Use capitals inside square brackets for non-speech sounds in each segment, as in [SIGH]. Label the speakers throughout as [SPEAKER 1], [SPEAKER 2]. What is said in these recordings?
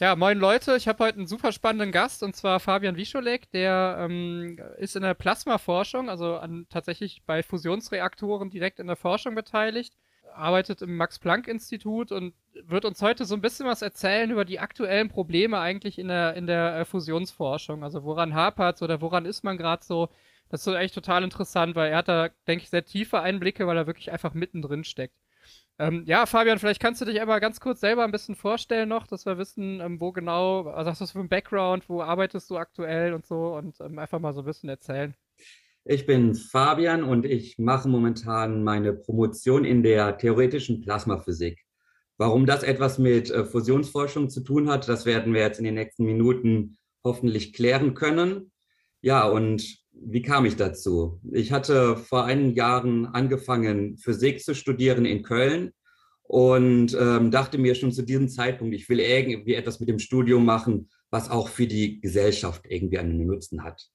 [SPEAKER 1] Ja, moin Leute, ich habe heute einen super spannenden Gast und zwar Fabian Wischolek, der ähm, ist in der Plasmaforschung, also an, tatsächlich bei Fusionsreaktoren direkt in der Forschung beteiligt, arbeitet im Max-Planck-Institut und wird uns heute so ein bisschen was erzählen über die aktuellen Probleme eigentlich in der, in der äh, Fusionsforschung. Also woran hapert oder woran ist man gerade so? Das ist so echt total interessant, weil er hat da, denke ich, sehr tiefe Einblicke, weil er wirklich einfach mittendrin steckt. Ähm, ja, Fabian, vielleicht kannst du dich einmal ganz kurz selber ein bisschen vorstellen noch, dass wir wissen, ähm, wo genau, also hast du für einen Background, wo arbeitest du aktuell und so und ähm, einfach mal so ein bisschen erzählen.
[SPEAKER 2] Ich bin Fabian und ich mache momentan meine Promotion in der theoretischen Plasmaphysik. Warum das etwas mit äh, Fusionsforschung zu tun hat, das werden wir jetzt in den nächsten Minuten hoffentlich klären können. Ja, und wie kam ich dazu? Ich hatte vor einigen Jahren angefangen, Physik zu studieren in Köln und ähm, dachte mir schon zu diesem Zeitpunkt, ich will irgendwie etwas mit dem Studium machen, was auch für die Gesellschaft irgendwie einen Nutzen hat.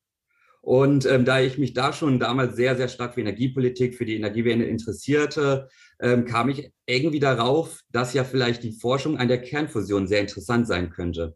[SPEAKER 2] Und ähm, da ich mich da schon damals sehr, sehr stark für Energiepolitik, für die Energiewende interessierte, ähm, kam ich irgendwie darauf, dass ja vielleicht die Forschung an der Kernfusion sehr interessant sein könnte.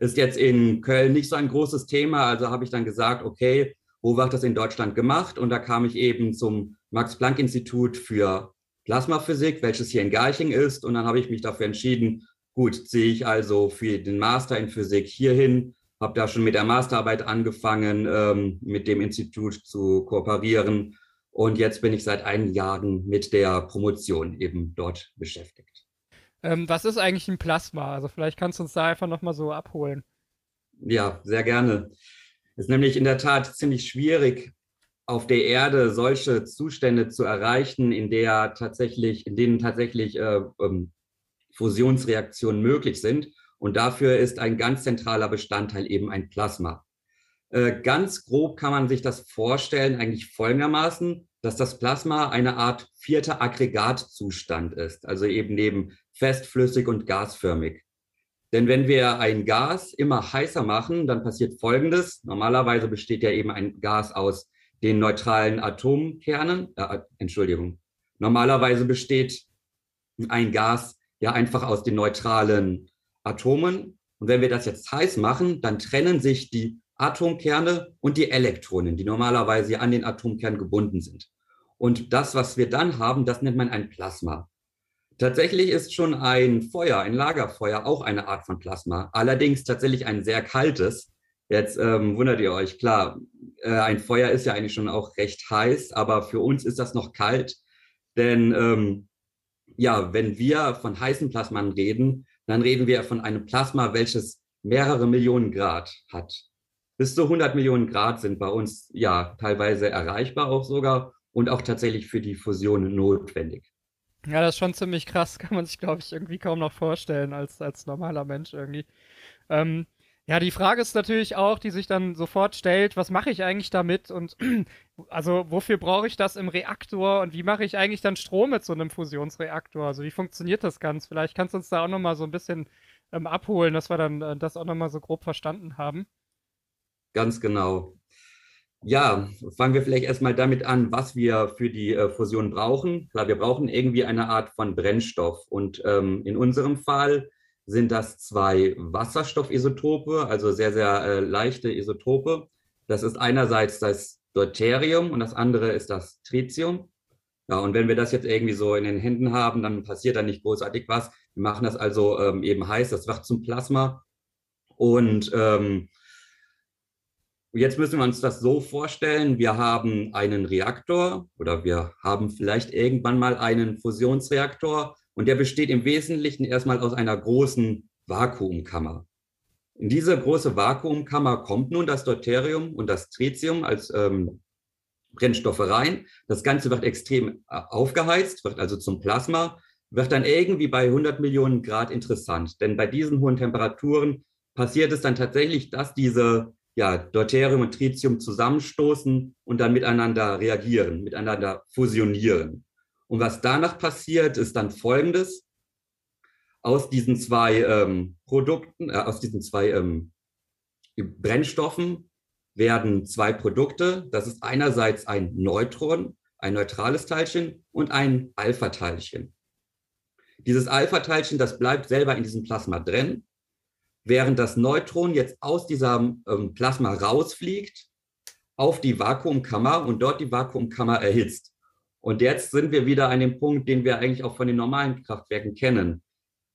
[SPEAKER 2] Ist jetzt in Köln nicht so ein großes Thema, also habe ich dann gesagt, okay, wo wird das in Deutschland gemacht? Und da kam ich eben zum Max-Planck-Institut für Plasmaphysik, welches hier in Garching ist. Und dann habe ich mich dafür entschieden, gut, ziehe ich also für den Master in Physik hierhin, habe da schon mit der Masterarbeit angefangen, ähm, mit dem Institut zu kooperieren. Und jetzt bin ich seit einigen Jahren mit der Promotion eben dort beschäftigt.
[SPEAKER 1] Ähm, was ist eigentlich ein Plasma? Also vielleicht kannst du uns da einfach nochmal so abholen.
[SPEAKER 2] Ja, sehr gerne. Es ist nämlich in der Tat ziemlich schwierig, auf der Erde solche Zustände zu erreichen, in der tatsächlich, in denen tatsächlich äh, ähm, Fusionsreaktionen möglich sind. Und dafür ist ein ganz zentraler Bestandteil eben ein Plasma. Äh, ganz grob kann man sich das vorstellen, eigentlich folgendermaßen, dass das Plasma eine Art vierter Aggregatzustand ist, also eben neben fest, flüssig und gasförmig. Denn wenn wir ein Gas immer heißer machen, dann passiert Folgendes. Normalerweise besteht ja eben ein Gas aus den neutralen Atomkernen. Äh, Entschuldigung. Normalerweise besteht ein Gas ja einfach aus den neutralen Atomen. Und wenn wir das jetzt heiß machen, dann trennen sich die Atomkerne und die Elektronen, die normalerweise an den Atomkern gebunden sind. Und das, was wir dann haben, das nennt man ein Plasma. Tatsächlich ist schon ein Feuer, ein Lagerfeuer, auch eine Art von Plasma. Allerdings tatsächlich ein sehr kaltes. Jetzt ähm, wundert ihr euch, klar, äh, ein Feuer ist ja eigentlich schon auch recht heiß, aber für uns ist das noch kalt. Denn ähm, ja, wenn wir von heißen Plasmen reden, dann reden wir von einem Plasma, welches mehrere Millionen Grad hat bis zu 100 Millionen Grad sind bei uns ja teilweise erreichbar auch sogar und auch tatsächlich für die Fusion notwendig.
[SPEAKER 1] Ja, das ist schon ziemlich krass, [LAUGHS] kann man sich, glaube ich, irgendwie kaum noch vorstellen als, als normaler Mensch irgendwie. Ähm, ja, die Frage ist natürlich auch, die sich dann sofort stellt, was mache ich eigentlich damit und [CLEARS THROAT] also wofür brauche ich das im Reaktor und wie mache ich eigentlich dann Strom mit so einem Fusionsreaktor? Also wie funktioniert das ganz? Vielleicht kannst du uns da auch nochmal so ein bisschen ähm, abholen, dass wir dann äh, das auch nochmal so grob verstanden haben.
[SPEAKER 2] Ganz genau. Ja, fangen wir vielleicht erstmal damit an, was wir für die äh, Fusion brauchen. Klar, wir brauchen irgendwie eine Art von Brennstoff. Und ähm, in unserem Fall sind das zwei Wasserstoffisotope, also sehr, sehr äh, leichte Isotope. Das ist einerseits das Deuterium und das andere ist das Tritium. Ja, und wenn wir das jetzt irgendwie so in den Händen haben, dann passiert da nicht großartig was. Wir machen das also ähm, eben heiß, das wird zum Plasma. Und ähm, Jetzt müssen wir uns das so vorstellen, wir haben einen Reaktor oder wir haben vielleicht irgendwann mal einen Fusionsreaktor und der besteht im Wesentlichen erstmal aus einer großen Vakuumkammer. In diese große Vakuumkammer kommt nun das Deuterium und das Tritium als ähm, Brennstoffe rein. Das Ganze wird extrem äh, aufgeheizt, wird also zum Plasma, wird dann irgendwie bei 100 Millionen Grad interessant. Denn bei diesen hohen Temperaturen passiert es dann tatsächlich, dass diese ja, Deuterium und Tritium zusammenstoßen und dann miteinander reagieren, miteinander fusionieren. Und was danach passiert, ist dann folgendes. Aus diesen zwei ähm, Produkten, äh, aus diesen zwei ähm, Brennstoffen werden zwei Produkte. Das ist einerseits ein Neutron, ein neutrales Teilchen und ein Alpha-Teilchen. Dieses Alpha-Teilchen, das bleibt selber in diesem Plasma drin während das Neutron jetzt aus diesem ähm, Plasma rausfliegt auf die Vakuumkammer und dort die Vakuumkammer erhitzt. Und jetzt sind wir wieder an dem Punkt, den wir eigentlich auch von den normalen Kraftwerken kennen.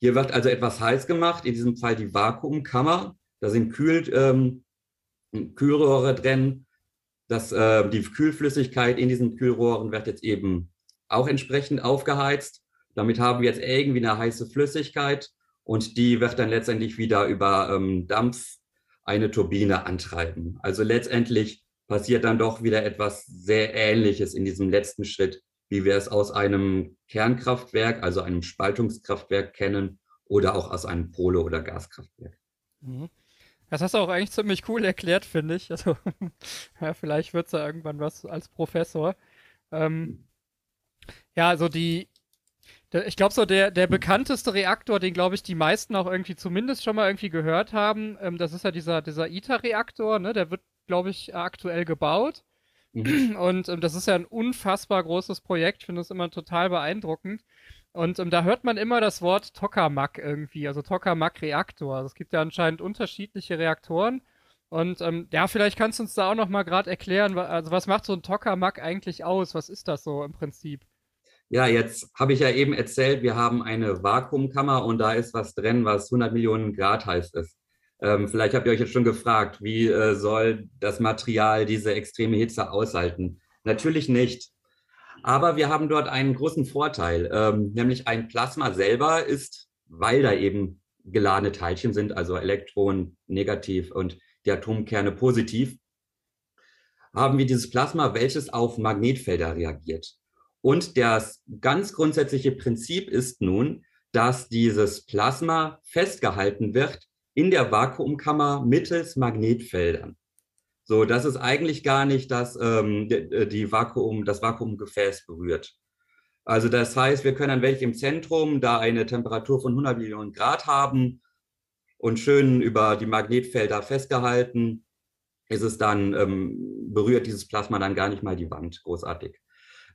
[SPEAKER 2] Hier wird also etwas heiß gemacht, in diesem Fall die Vakuumkammer. Da sind Kühl, ähm, Kühlrohre drin. Das, äh, die Kühlflüssigkeit in diesen Kühlrohren wird jetzt eben auch entsprechend aufgeheizt. Damit haben wir jetzt irgendwie eine heiße Flüssigkeit und die wird dann letztendlich wieder über ähm, Dampf eine Turbine antreiben. Also letztendlich passiert dann doch wieder etwas sehr Ähnliches in diesem letzten Schritt, wie wir es aus einem Kernkraftwerk, also einem Spaltungskraftwerk kennen oder auch aus einem Kohle- oder Gaskraftwerk.
[SPEAKER 1] Mhm. Das hast du auch eigentlich ziemlich cool erklärt, finde ich. Also, [LAUGHS] ja, vielleicht wird es ja irgendwann was als Professor. Ähm, ja, also die, ich glaube so der, der bekannteste Reaktor, den glaube ich die meisten auch irgendwie zumindest schon mal irgendwie gehört haben, ähm, das ist ja dieser, dieser ITER-Reaktor, ne? Der wird, glaube ich, aktuell gebaut. Mhm. [CLEARS THROAT] Und ähm, das ist ja ein unfassbar großes Projekt. Ich finde das immer total beeindruckend. Und ähm, da hört man immer das Wort Tokamak irgendwie, also Tokamak-Reaktor. Also es gibt ja anscheinend unterschiedliche Reaktoren. Und ähm, ja, vielleicht kannst du uns da auch noch mal gerade erklären, also was macht so ein Tokamak eigentlich aus? Was ist das so im Prinzip?
[SPEAKER 2] Ja, jetzt habe ich ja eben erzählt, wir haben eine Vakuumkammer und da ist was drin, was 100 Millionen Grad heiß ist. Ähm, vielleicht habt ihr euch jetzt schon gefragt, wie äh, soll das Material diese extreme Hitze aushalten? Natürlich nicht. Aber wir haben dort einen großen Vorteil, ähm, nämlich ein Plasma selber ist, weil da eben geladene Teilchen sind, also Elektronen negativ und die Atomkerne positiv, haben wir dieses Plasma, welches auf Magnetfelder reagiert. Und das ganz grundsätzliche Prinzip ist nun, dass dieses Plasma festgehalten wird in der Vakuumkammer mittels Magnetfeldern. So, dass es eigentlich gar nicht das, ähm, die, die Vakuum, das Vakuumgefäß berührt. Also das heißt, wir können an welchem Zentrum da eine Temperatur von 100 Millionen Grad haben und schön über die Magnetfelder festgehalten, ist es dann, ähm, berührt dieses Plasma dann gar nicht mal die Wand großartig.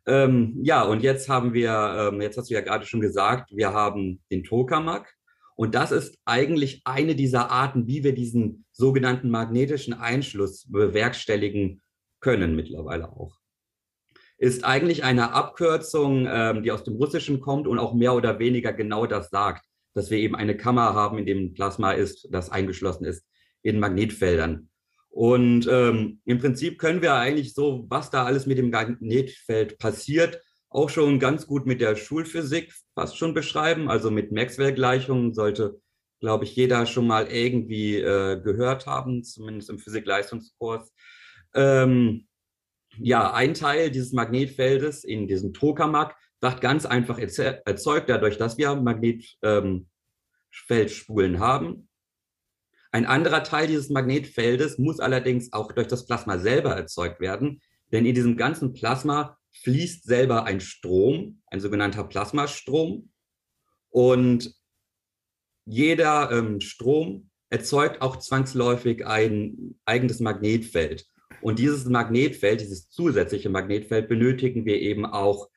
[SPEAKER 2] Ähm, ja, und jetzt haben wir, ähm, jetzt hast du ja gerade schon gesagt, wir haben den Tokamak. Und das ist eigentlich eine dieser Arten, wie wir diesen sogenannten magnetischen Einschluss bewerkstelligen können mittlerweile auch. Ist eigentlich eine Abkürzung, ähm, die aus dem Russischen kommt und auch mehr oder weniger genau das sagt, dass wir eben eine Kammer haben, in dem Plasma ist, das eingeschlossen ist in Magnetfeldern. Und ähm, im Prinzip können wir eigentlich so, was da alles mit dem Magnetfeld passiert, auch schon ganz gut mit der Schulphysik fast schon beschreiben. Also mit Maxwell-Gleichungen sollte, glaube ich, jeder schon mal irgendwie äh, gehört haben, zumindest im Physik-Leistungskurs. Ähm, ja, ein Teil dieses Magnetfeldes in diesem Tokamak wird ganz einfach erzeugt, dadurch, dass wir Magnetfeldspulen ähm, haben. Ein anderer Teil dieses Magnetfeldes muss allerdings auch durch das Plasma selber erzeugt werden, denn in diesem ganzen Plasma fließt selber ein Strom, ein sogenannter Plasmastrom. Und jeder ähm, Strom erzeugt auch zwangsläufig ein eigenes Magnetfeld. Und dieses Magnetfeld, dieses zusätzliche Magnetfeld benötigen wir eben auch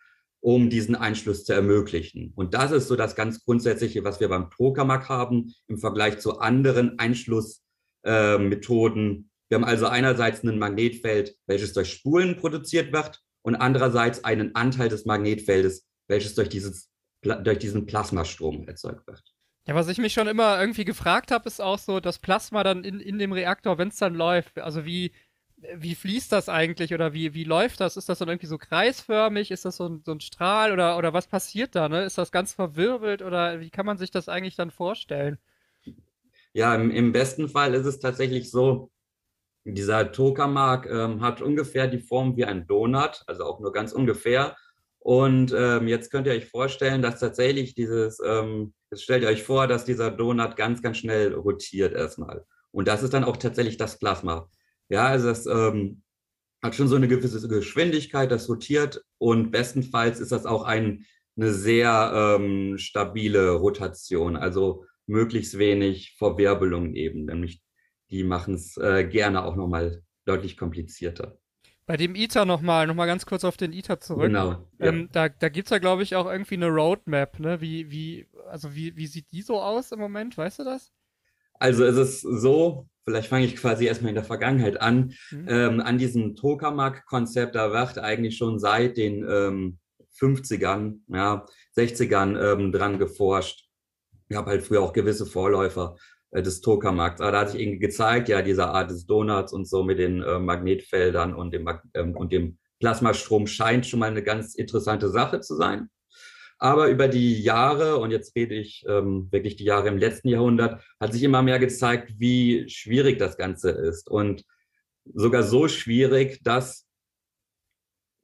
[SPEAKER 2] um diesen Einschluss zu ermöglichen. Und das ist so das ganz Grundsätzliche, was wir beim Tokamak haben im Vergleich zu anderen Einschlussmethoden. Äh, wir haben also einerseits ein Magnetfeld, welches durch Spulen produziert wird und andererseits einen Anteil des Magnetfeldes, welches durch, dieses, durch diesen Plasmastrom erzeugt wird.
[SPEAKER 1] Ja, was ich mich schon immer irgendwie gefragt habe, ist auch so, das Plasma dann in, in dem Reaktor, wenn es dann läuft, also wie, wie fließt das eigentlich oder wie, wie läuft das? Ist das dann irgendwie so kreisförmig? Ist das so ein, so ein Strahl oder, oder was passiert da? Ne? Ist das ganz verwirbelt oder wie kann man sich das eigentlich dann vorstellen?
[SPEAKER 2] Ja, im, im besten Fall ist es tatsächlich so, dieser Tokamak ähm, hat ungefähr die Form wie ein Donut, also auch nur ganz ungefähr. Und ähm, jetzt könnt ihr euch vorstellen, dass tatsächlich dieses, ähm, jetzt stellt ihr euch vor, dass dieser Donut ganz, ganz schnell rotiert erstmal. Und das ist dann auch tatsächlich das Plasma. Ja, also das ähm, hat schon so eine gewisse Geschwindigkeit, das rotiert und bestenfalls ist das auch ein, eine sehr ähm, stabile Rotation, also möglichst wenig Verwirbelung eben, nämlich die machen es äh, gerne auch nochmal deutlich komplizierter.
[SPEAKER 1] Bei dem ITER nochmal, nochmal ganz kurz auf den ITER zurück. Genau. Ähm, ja. Da, da gibt es ja, glaube ich, auch irgendwie eine Roadmap, ne? Wie, wie, also wie, wie sieht die so aus im Moment, weißt du das?
[SPEAKER 2] Also es ist so, vielleicht fange ich quasi erstmal in der Vergangenheit an, mhm. ähm, an diesem Tokamak-Konzept, da wird eigentlich schon seit den ähm, 50ern, ja, 60ern ähm, dran geforscht. Ich habe halt früher auch gewisse Vorläufer äh, des Tokamarks. Aber da hat sich irgendwie gezeigt, ja, diese Art des Donuts und so mit den äh, Magnetfeldern und dem, ähm, und dem Plasmastrom scheint schon mal eine ganz interessante Sache zu sein. Aber über die Jahre, und jetzt rede ich ähm, wirklich die Jahre im letzten Jahrhundert, hat sich immer mehr gezeigt, wie schwierig das Ganze ist. Und sogar so schwierig, dass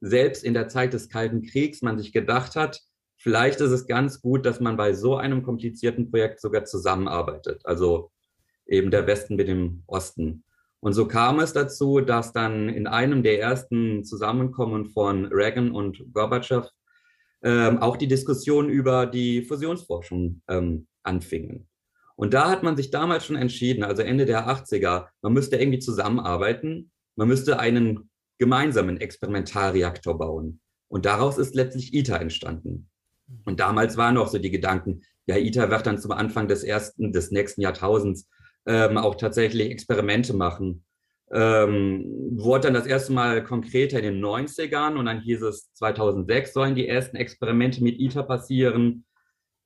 [SPEAKER 2] selbst in der Zeit des Kalten Kriegs man sich gedacht hat, vielleicht ist es ganz gut, dass man bei so einem komplizierten Projekt sogar zusammenarbeitet. Also eben der Westen mit dem Osten. Und so kam es dazu, dass dann in einem der ersten Zusammenkommen von Reagan und Gorbatschow ähm, auch die Diskussion über die Fusionsforschung ähm, anfingen. Und da hat man sich damals schon entschieden, also Ende der 80er, man müsste irgendwie zusammenarbeiten, man müsste einen gemeinsamen Experimentalreaktor bauen. Und daraus ist letztlich ITER entstanden. Und damals waren noch so die Gedanken, ja, ITER wird dann zum Anfang des ersten, des nächsten Jahrtausends ähm, auch tatsächlich Experimente machen. Ähm, wurde dann das erste Mal konkreter in den 90ern und dann hieß es, 2006 sollen die ersten Experimente mit ITER passieren.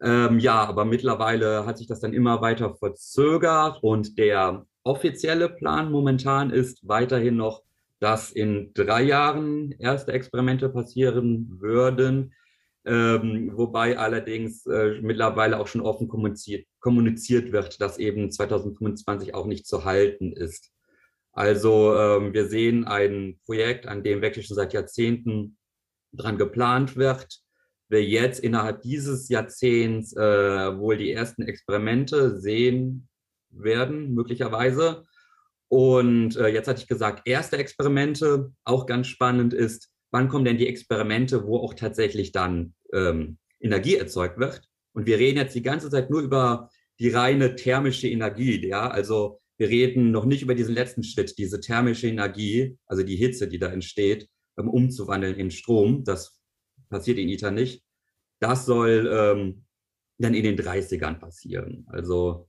[SPEAKER 2] Ähm, ja, aber mittlerweile hat sich das dann immer weiter verzögert und der offizielle Plan momentan ist weiterhin noch, dass in drei Jahren erste Experimente passieren würden. Ähm, wobei allerdings äh, mittlerweile auch schon offen kommuniziert, kommuniziert, wird, dass eben 2025 auch nicht zu halten ist. Also ähm, wir sehen ein Projekt, an dem wirklich schon seit Jahrzehnten dran geplant wird. Wir jetzt innerhalb dieses Jahrzehnts äh, wohl die ersten Experimente sehen werden, möglicherweise. Und äh, jetzt hatte ich gesagt, erste Experimente, auch ganz spannend ist, wann kommen denn die Experimente, wo auch tatsächlich dann ähm, Energie erzeugt wird. Und wir reden jetzt die ganze Zeit nur über die reine thermische Energie. Ja, also wir reden noch nicht über diesen letzten Schritt, diese thermische Energie, also die Hitze, die da entsteht, ähm, umzuwandeln in Strom. Das passiert in ITER nicht. Das soll ähm, dann in den 30ern passieren. Also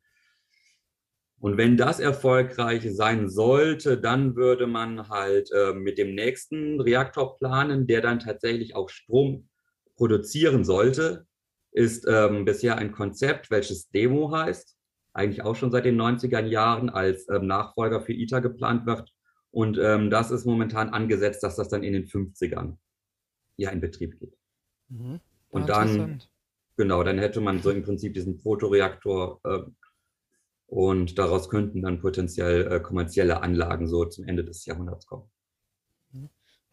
[SPEAKER 2] und wenn das erfolgreich sein sollte, dann würde man halt äh, mit dem nächsten Reaktor planen, der dann tatsächlich auch Strom produzieren sollte. Ist ähm, bisher ein Konzept, welches Demo heißt, eigentlich auch schon seit den 90er Jahren als ähm, Nachfolger für ITER geplant wird. Und ähm, das ist momentan angesetzt, dass das dann in den 50ern ja in Betrieb geht. Mhm. Und dann, genau, dann hätte man so im Prinzip diesen Fotoreaktor äh, und daraus könnten dann potenziell äh, kommerzielle Anlagen so zum Ende des Jahrhunderts kommen.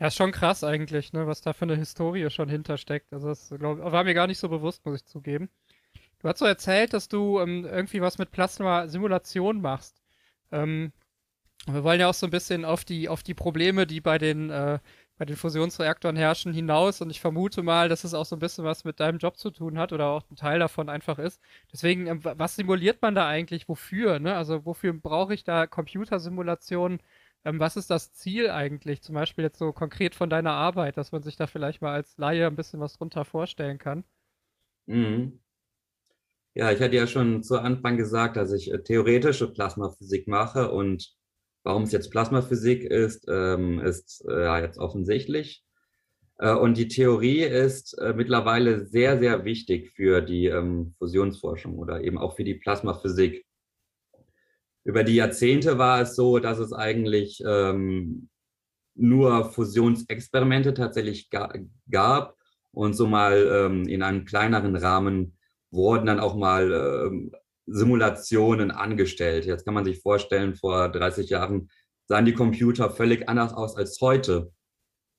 [SPEAKER 1] Ja, ist schon krass eigentlich, ne, was da für eine Historie schon hintersteckt. Also das glaub, war mir gar nicht so bewusst, muss ich zugeben. Du hast so erzählt, dass du ähm, irgendwie was mit Plasma-Simulation machst. Ähm, wir wollen ja auch so ein bisschen auf die, auf die Probleme, die bei den, äh, bei den Fusionsreaktoren herrschen, hinaus. Und ich vermute mal, dass es auch so ein bisschen was mit deinem Job zu tun hat oder auch ein Teil davon einfach ist. Deswegen, ähm, was simuliert man da eigentlich? Wofür? Ne? Also wofür brauche ich da Computersimulationen? Ähm, was ist das Ziel eigentlich? Zum Beispiel jetzt so konkret von deiner Arbeit, dass man sich da vielleicht mal als Laie ein bisschen was drunter vorstellen kann.
[SPEAKER 2] Mhm. Ja, ich hatte ja schon zu Anfang gesagt, dass ich äh, theoretische Plasmaphysik mache und warum es jetzt Plasmaphysik ist, ähm, ist äh, ja jetzt offensichtlich. Äh, und die Theorie ist mittlerweile sehr, sehr wichtig für die ähm, Fusionsforschung oder eben auch für die Plasmaphysik. Über die Jahrzehnte war es so, dass es eigentlich ähm, nur Fusionsexperimente tatsächlich ga gab und so mal in einem kleineren Rahmen wurden dann auch mal ähm, Simulationen angestellt. Jetzt kann man sich vorstellen, vor 30 Jahren sahen die Computer völlig anders aus als heute.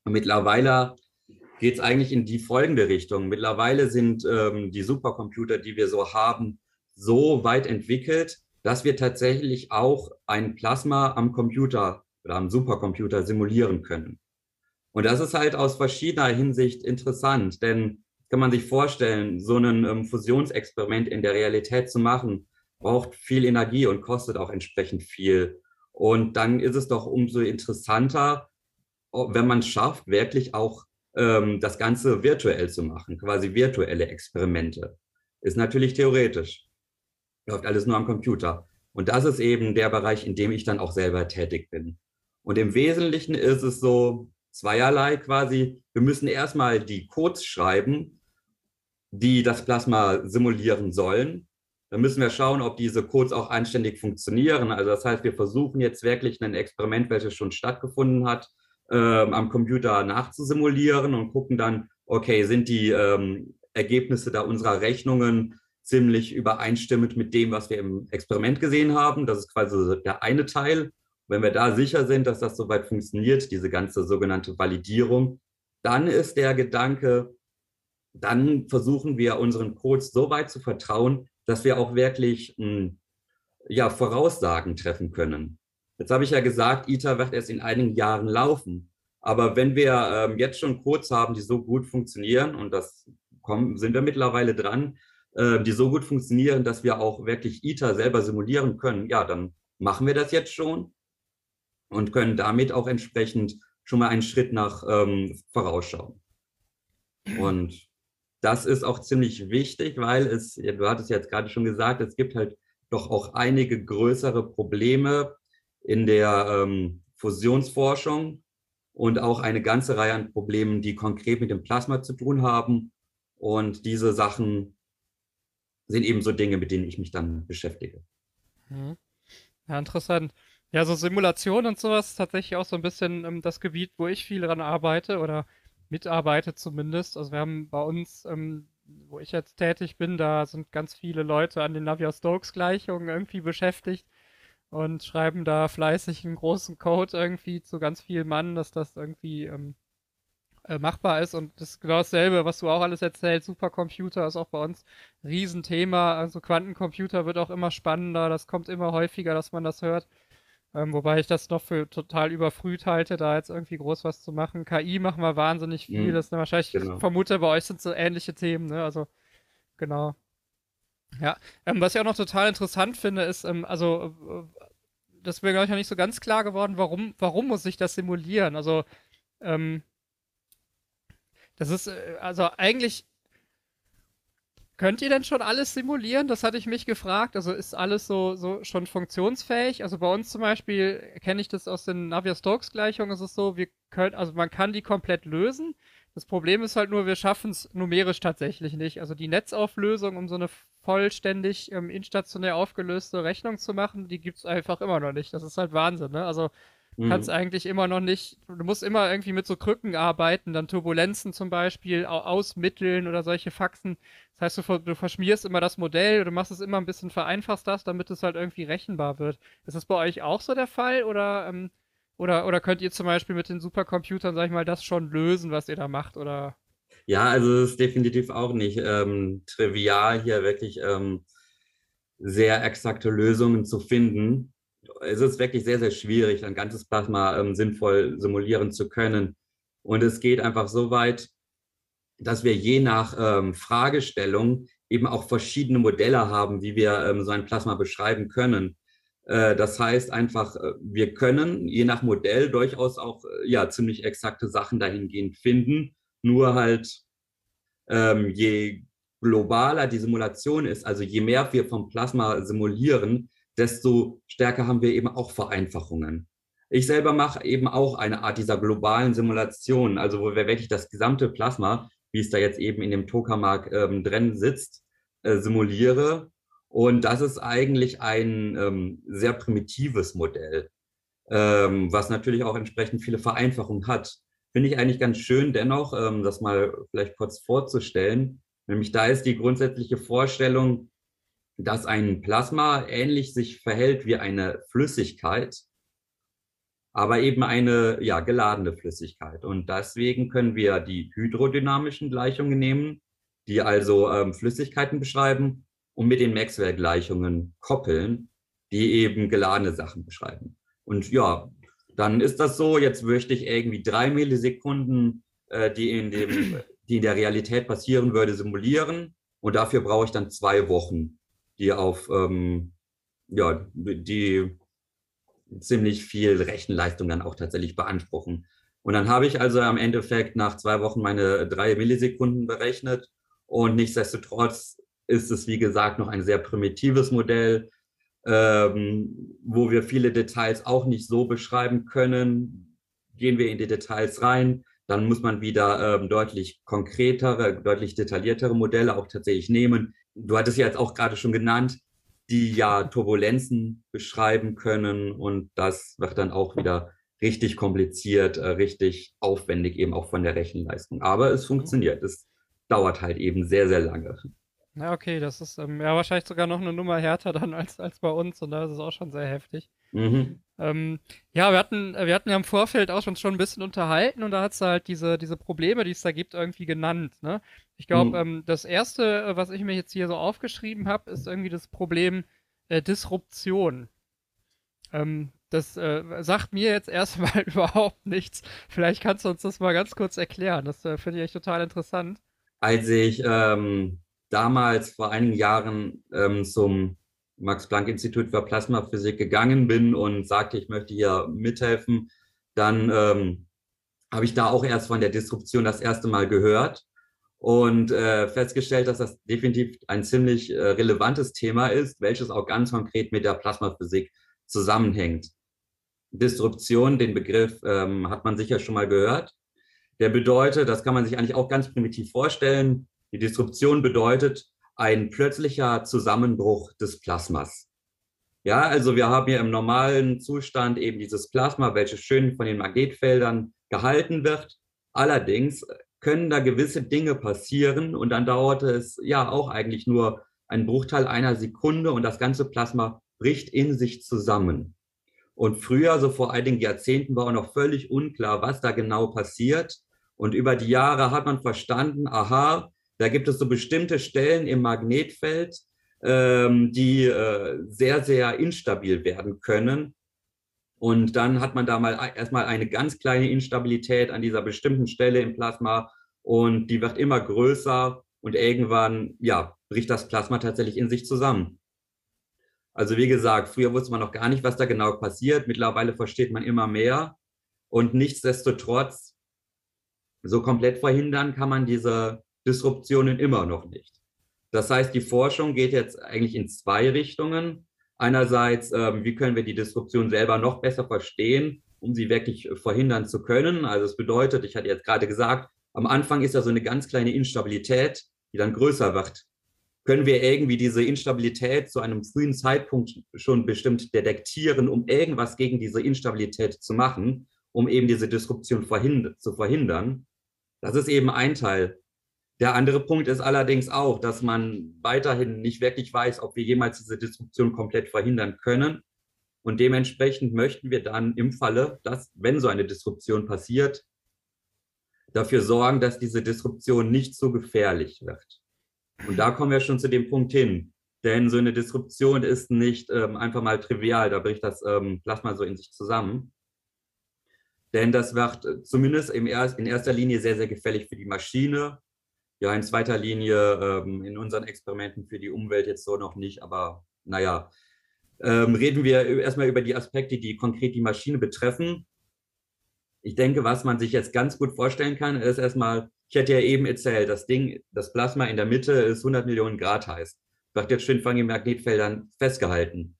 [SPEAKER 2] Und mittlerweile geht es eigentlich in die folgende Richtung. Mittlerweile sind ähm, die Supercomputer, die wir so haben, so weit entwickelt, dass wir tatsächlich auch ein Plasma am Computer oder am Supercomputer simulieren können. Und das ist halt aus verschiedener Hinsicht interessant, denn kann man sich vorstellen, so ein ähm, Fusionsexperiment in der Realität zu machen, braucht viel Energie und kostet auch entsprechend viel. Und dann ist es doch umso interessanter, wenn man es schafft, wirklich auch ähm, das Ganze virtuell zu machen, quasi virtuelle Experimente. Ist natürlich theoretisch. Läuft alles nur am Computer. Und das ist eben der Bereich, in dem ich dann auch selber tätig bin. Und im Wesentlichen ist es so zweierlei quasi. Wir müssen erstmal die Codes schreiben, die das Plasma simulieren sollen. Dann müssen wir schauen, ob diese Codes auch anständig funktionieren. Also das heißt, wir versuchen jetzt wirklich ein Experiment, welches schon stattgefunden hat, äh, am Computer nachzusimulieren und gucken dann, okay, sind die ähm, Ergebnisse da unserer Rechnungen ziemlich übereinstimmend mit dem, was wir im Experiment gesehen haben. Das ist quasi der eine Teil. Wenn wir da sicher sind, dass das soweit funktioniert, diese ganze sogenannte Validierung, dann ist der Gedanke, dann versuchen wir unseren Codes so weit zu vertrauen, dass wir auch wirklich hm, ja, Voraussagen treffen können. Jetzt habe ich ja gesagt, ITER wird erst in einigen Jahren laufen. Aber wenn wir ähm, jetzt schon Codes haben, die so gut funktionieren, und das kommen, sind wir mittlerweile dran, äh, die so gut funktionieren, dass wir auch wirklich ITER selber simulieren können, ja, dann machen wir das jetzt schon und können damit auch entsprechend schon mal einen Schritt nach ähm, vorausschauen. Und das ist auch ziemlich wichtig, weil es, du hattest jetzt gerade schon gesagt, es gibt halt doch auch einige größere Probleme in der ähm, Fusionsforschung und auch eine ganze Reihe an Problemen, die konkret mit dem Plasma zu tun haben. Und diese Sachen sind eben so Dinge, mit denen ich mich dann beschäftige.
[SPEAKER 1] Mhm. Ja, interessant. Ja, so Simulation und sowas ist tatsächlich auch so ein bisschen ähm, das Gebiet, wo ich viel dran arbeite oder mitarbeite zumindest. Also wir haben bei uns, ähm, wo ich jetzt tätig bin, da sind ganz viele Leute an den Navier-Stokes-Gleichungen irgendwie beschäftigt und schreiben da fleißig einen großen Code irgendwie zu ganz vielen Mann, dass das irgendwie ähm, äh, machbar ist. Und das ist genau dasselbe, was du auch alles erzählst. Supercomputer ist auch bei uns ein Riesenthema. Also Quantencomputer wird auch immer spannender. Das kommt immer häufiger, dass man das hört. Ähm, wobei ich das noch für total überfrüht halte, da jetzt irgendwie groß was zu machen. KI machen wir wahnsinnig viel. Mhm. Das ist wahrscheinlich, genau. ich vermute, bei euch sind so ähnliche Themen, ne? Also, genau. Ja, ähm, was ich auch noch total interessant finde, ist, ähm, also, äh, das wäre, glaube ich, noch nicht so ganz klar geworden, warum, warum muss ich das simulieren? Also, ähm, das ist, äh, also eigentlich Könnt ihr denn schon alles simulieren? Das hatte ich mich gefragt. Also ist alles so, so schon funktionsfähig? Also bei uns zum Beispiel kenne ich das aus den Navier-Stokes-Gleichungen. Ist es so, wir können, also man kann die komplett lösen. Das Problem ist halt nur, wir schaffen es numerisch tatsächlich nicht. Also die Netzauflösung, um so eine vollständig ähm, instationär aufgelöste Rechnung zu machen, die gibt es einfach immer noch nicht. Das ist halt Wahnsinn, ne? Also Du kannst mhm. eigentlich immer noch nicht, du musst immer irgendwie mit so Krücken arbeiten, dann Turbulenzen zum Beispiel ausmitteln oder solche Faxen. Das heißt, du, du verschmierst immer das Modell oder du machst es immer ein bisschen vereinfachst das, damit es halt irgendwie rechenbar wird. Ist das bei euch auch so der Fall oder, ähm, oder, oder könnt ihr zum Beispiel mit den Supercomputern, sag ich mal, das schon lösen, was ihr da macht oder?
[SPEAKER 2] Ja, also es ist definitiv auch nicht ähm, trivial, hier wirklich ähm, sehr exakte Lösungen zu finden es ist wirklich sehr, sehr schwierig, ein ganzes Plasma ähm, sinnvoll simulieren zu können. Und es geht einfach so weit, dass wir je nach ähm, Fragestellung eben auch verschiedene Modelle haben, wie wir ähm, so ein Plasma beschreiben können. Äh, das heißt einfach, äh, wir können je nach Modell durchaus auch äh, ja, ziemlich exakte Sachen dahingehend finden. Nur halt, ähm, je globaler die Simulation ist, also je mehr wir vom Plasma simulieren, desto stärker haben wir eben auch Vereinfachungen. Ich selber mache eben auch eine Art dieser globalen Simulation, also wo wir wirklich das gesamte Plasma, wie es da jetzt eben in dem Tokamark ähm, drin sitzt, äh, simuliere. Und das ist eigentlich ein ähm, sehr primitives Modell, ähm, was natürlich auch entsprechend viele Vereinfachungen hat. Finde ich eigentlich ganz schön dennoch, ähm, das mal vielleicht kurz vorzustellen. Nämlich da ist die grundsätzliche Vorstellung, dass ein Plasma ähnlich sich verhält wie eine Flüssigkeit, aber eben eine ja, geladene Flüssigkeit. Und deswegen können wir die hydrodynamischen Gleichungen nehmen, die also ähm, Flüssigkeiten beschreiben, und mit den Maxwell-Gleichungen koppeln, die eben geladene Sachen beschreiben. Und ja, dann ist das so, jetzt möchte ich irgendwie drei Millisekunden, äh, die, in dem, die in der Realität passieren würde, simulieren. Und dafür brauche ich dann zwei Wochen die auf, ähm, ja, die ziemlich viel Rechenleistung dann auch tatsächlich beanspruchen. Und dann habe ich also am Endeffekt nach zwei Wochen meine drei Millisekunden berechnet und nichtsdestotrotz ist es, wie gesagt, noch ein sehr primitives Modell. ähm, wo wir viele Details auch nicht so beschreiben können. Gehen wir in die Details rein, dann muss man wieder ähm, deutlich konkretere, deutlich detailliertere Modelle auch tatsächlich nehmen. Du hattest ja jetzt auch gerade schon genannt, die ja Turbulenzen beschreiben können und das wird dann auch wieder richtig kompliziert, äh, richtig aufwendig eben auch von der Rechenleistung. Aber es funktioniert. Es dauert halt eben sehr, sehr lange.
[SPEAKER 1] Ja, okay, das ist ähm, ja wahrscheinlich sogar noch eine Nummer härter dann als, als bei uns und da ist es auch schon sehr heftig. Mhm. Ähm, ja, wir hatten, wir hatten ja im Vorfeld auch schon, schon ein bisschen unterhalten und da hat es halt diese, diese Probleme, die es da gibt, irgendwie genannt. Ne? Ich glaube, mhm. ähm, das erste, äh, was ich mir jetzt hier so aufgeschrieben habe, ist irgendwie das Problem äh, Disruption. Ähm, das äh, sagt mir jetzt erstmal [LAUGHS] überhaupt nichts. Vielleicht kannst du uns das mal ganz kurz erklären. Das äh, finde ich echt total interessant.
[SPEAKER 2] Als ich ähm, damals vor einigen Jahren ähm, zum Max-Planck-Institut für Plasmaphysik gegangen bin und sagte, ich möchte hier mithelfen, dann ähm, habe ich da auch erst von der Disruption das erste Mal gehört und äh, festgestellt, dass das definitiv ein ziemlich äh, relevantes Thema ist, welches auch ganz konkret mit der Plasmaphysik zusammenhängt. Disruption, den Begriff ähm, hat man sicher schon mal gehört. Der bedeutet, das kann man sich eigentlich auch ganz primitiv vorstellen, die Disruption bedeutet ein plötzlicher Zusammenbruch des Plasmas. Ja, also wir haben hier im normalen Zustand eben dieses Plasma, welches schön von den Magnetfeldern gehalten wird. Allerdings können da gewisse Dinge passieren und dann dauert es ja auch eigentlich nur einen Bruchteil einer Sekunde und das ganze Plasma bricht in sich zusammen. Und früher, so vor einigen Jahrzehnten, war auch noch völlig unklar, was da genau passiert. Und über die Jahre hat man verstanden, aha, da gibt es so bestimmte Stellen im Magnetfeld, ähm, die äh, sehr, sehr instabil werden können. Und dann hat man da mal erstmal eine ganz kleine Instabilität an dieser bestimmten Stelle im Plasma und die wird immer größer und irgendwann, ja, bricht das Plasma tatsächlich in sich zusammen. Also wie gesagt, früher wusste man noch gar nicht, was da genau passiert. Mittlerweile versteht man immer mehr. Und nichtsdestotrotz, so komplett verhindern kann man diese Disruptionen immer noch nicht. Das heißt, die Forschung geht jetzt eigentlich in zwei Richtungen. Einerseits, ähm, wie können wir die Disruption selber noch besser verstehen, um sie wirklich verhindern zu können. Also es bedeutet, ich hatte jetzt gerade gesagt, am Anfang ist da so eine ganz kleine Instabilität, die dann größer wird. Können wir irgendwie diese Instabilität zu einem frühen Zeitpunkt schon bestimmt detektieren, um irgendwas gegen diese Instabilität zu machen, um eben diese Disruption verhind zu verhindern? Das ist eben ein Teil. Der andere Punkt ist allerdings auch, dass man weiterhin nicht wirklich weiß, ob wir jemals diese Disruption komplett verhindern können. Und dementsprechend möchten wir dann im Falle, dass, wenn so eine Disruption passiert, dafür sorgen, dass diese Disruption nicht so gefährlich wird. Und da kommen wir schon zu dem Punkt hin. Denn so eine Disruption ist nicht ähm, einfach mal trivial, da bricht das ähm, Plasma so in sich zusammen. Denn das wird zumindest im er in erster Linie sehr, sehr gefährlich für die Maschine, ja, in zweiter Linie ähm, in unseren Experimenten für die Umwelt jetzt so noch nicht, aber naja, ähm, reden wir erstmal über die Aspekte, die konkret die Maschine betreffen. Ich denke, was man sich jetzt ganz gut vorstellen kann, ist erstmal, ich hätte ja eben erzählt, das Ding, das Plasma in der Mitte ist 100 Millionen Grad heiß. Wird jetzt schön von den Magnetfeldern festgehalten.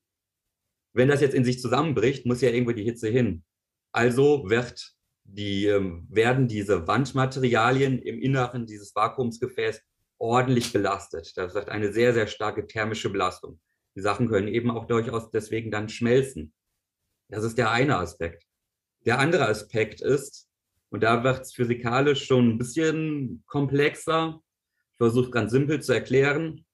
[SPEAKER 2] Wenn das jetzt in sich zusammenbricht, muss ja irgendwo die Hitze hin. Also wird die ähm, werden diese Wandmaterialien im Inneren dieses Vakuumsgefäß ordentlich belastet. Das ist eine sehr, sehr starke thermische Belastung. Die Sachen können eben auch durchaus deswegen dann schmelzen. Das ist der eine Aspekt. Der andere Aspekt ist, und da wird es physikalisch schon ein bisschen komplexer, ich versuche ganz simpel zu erklären.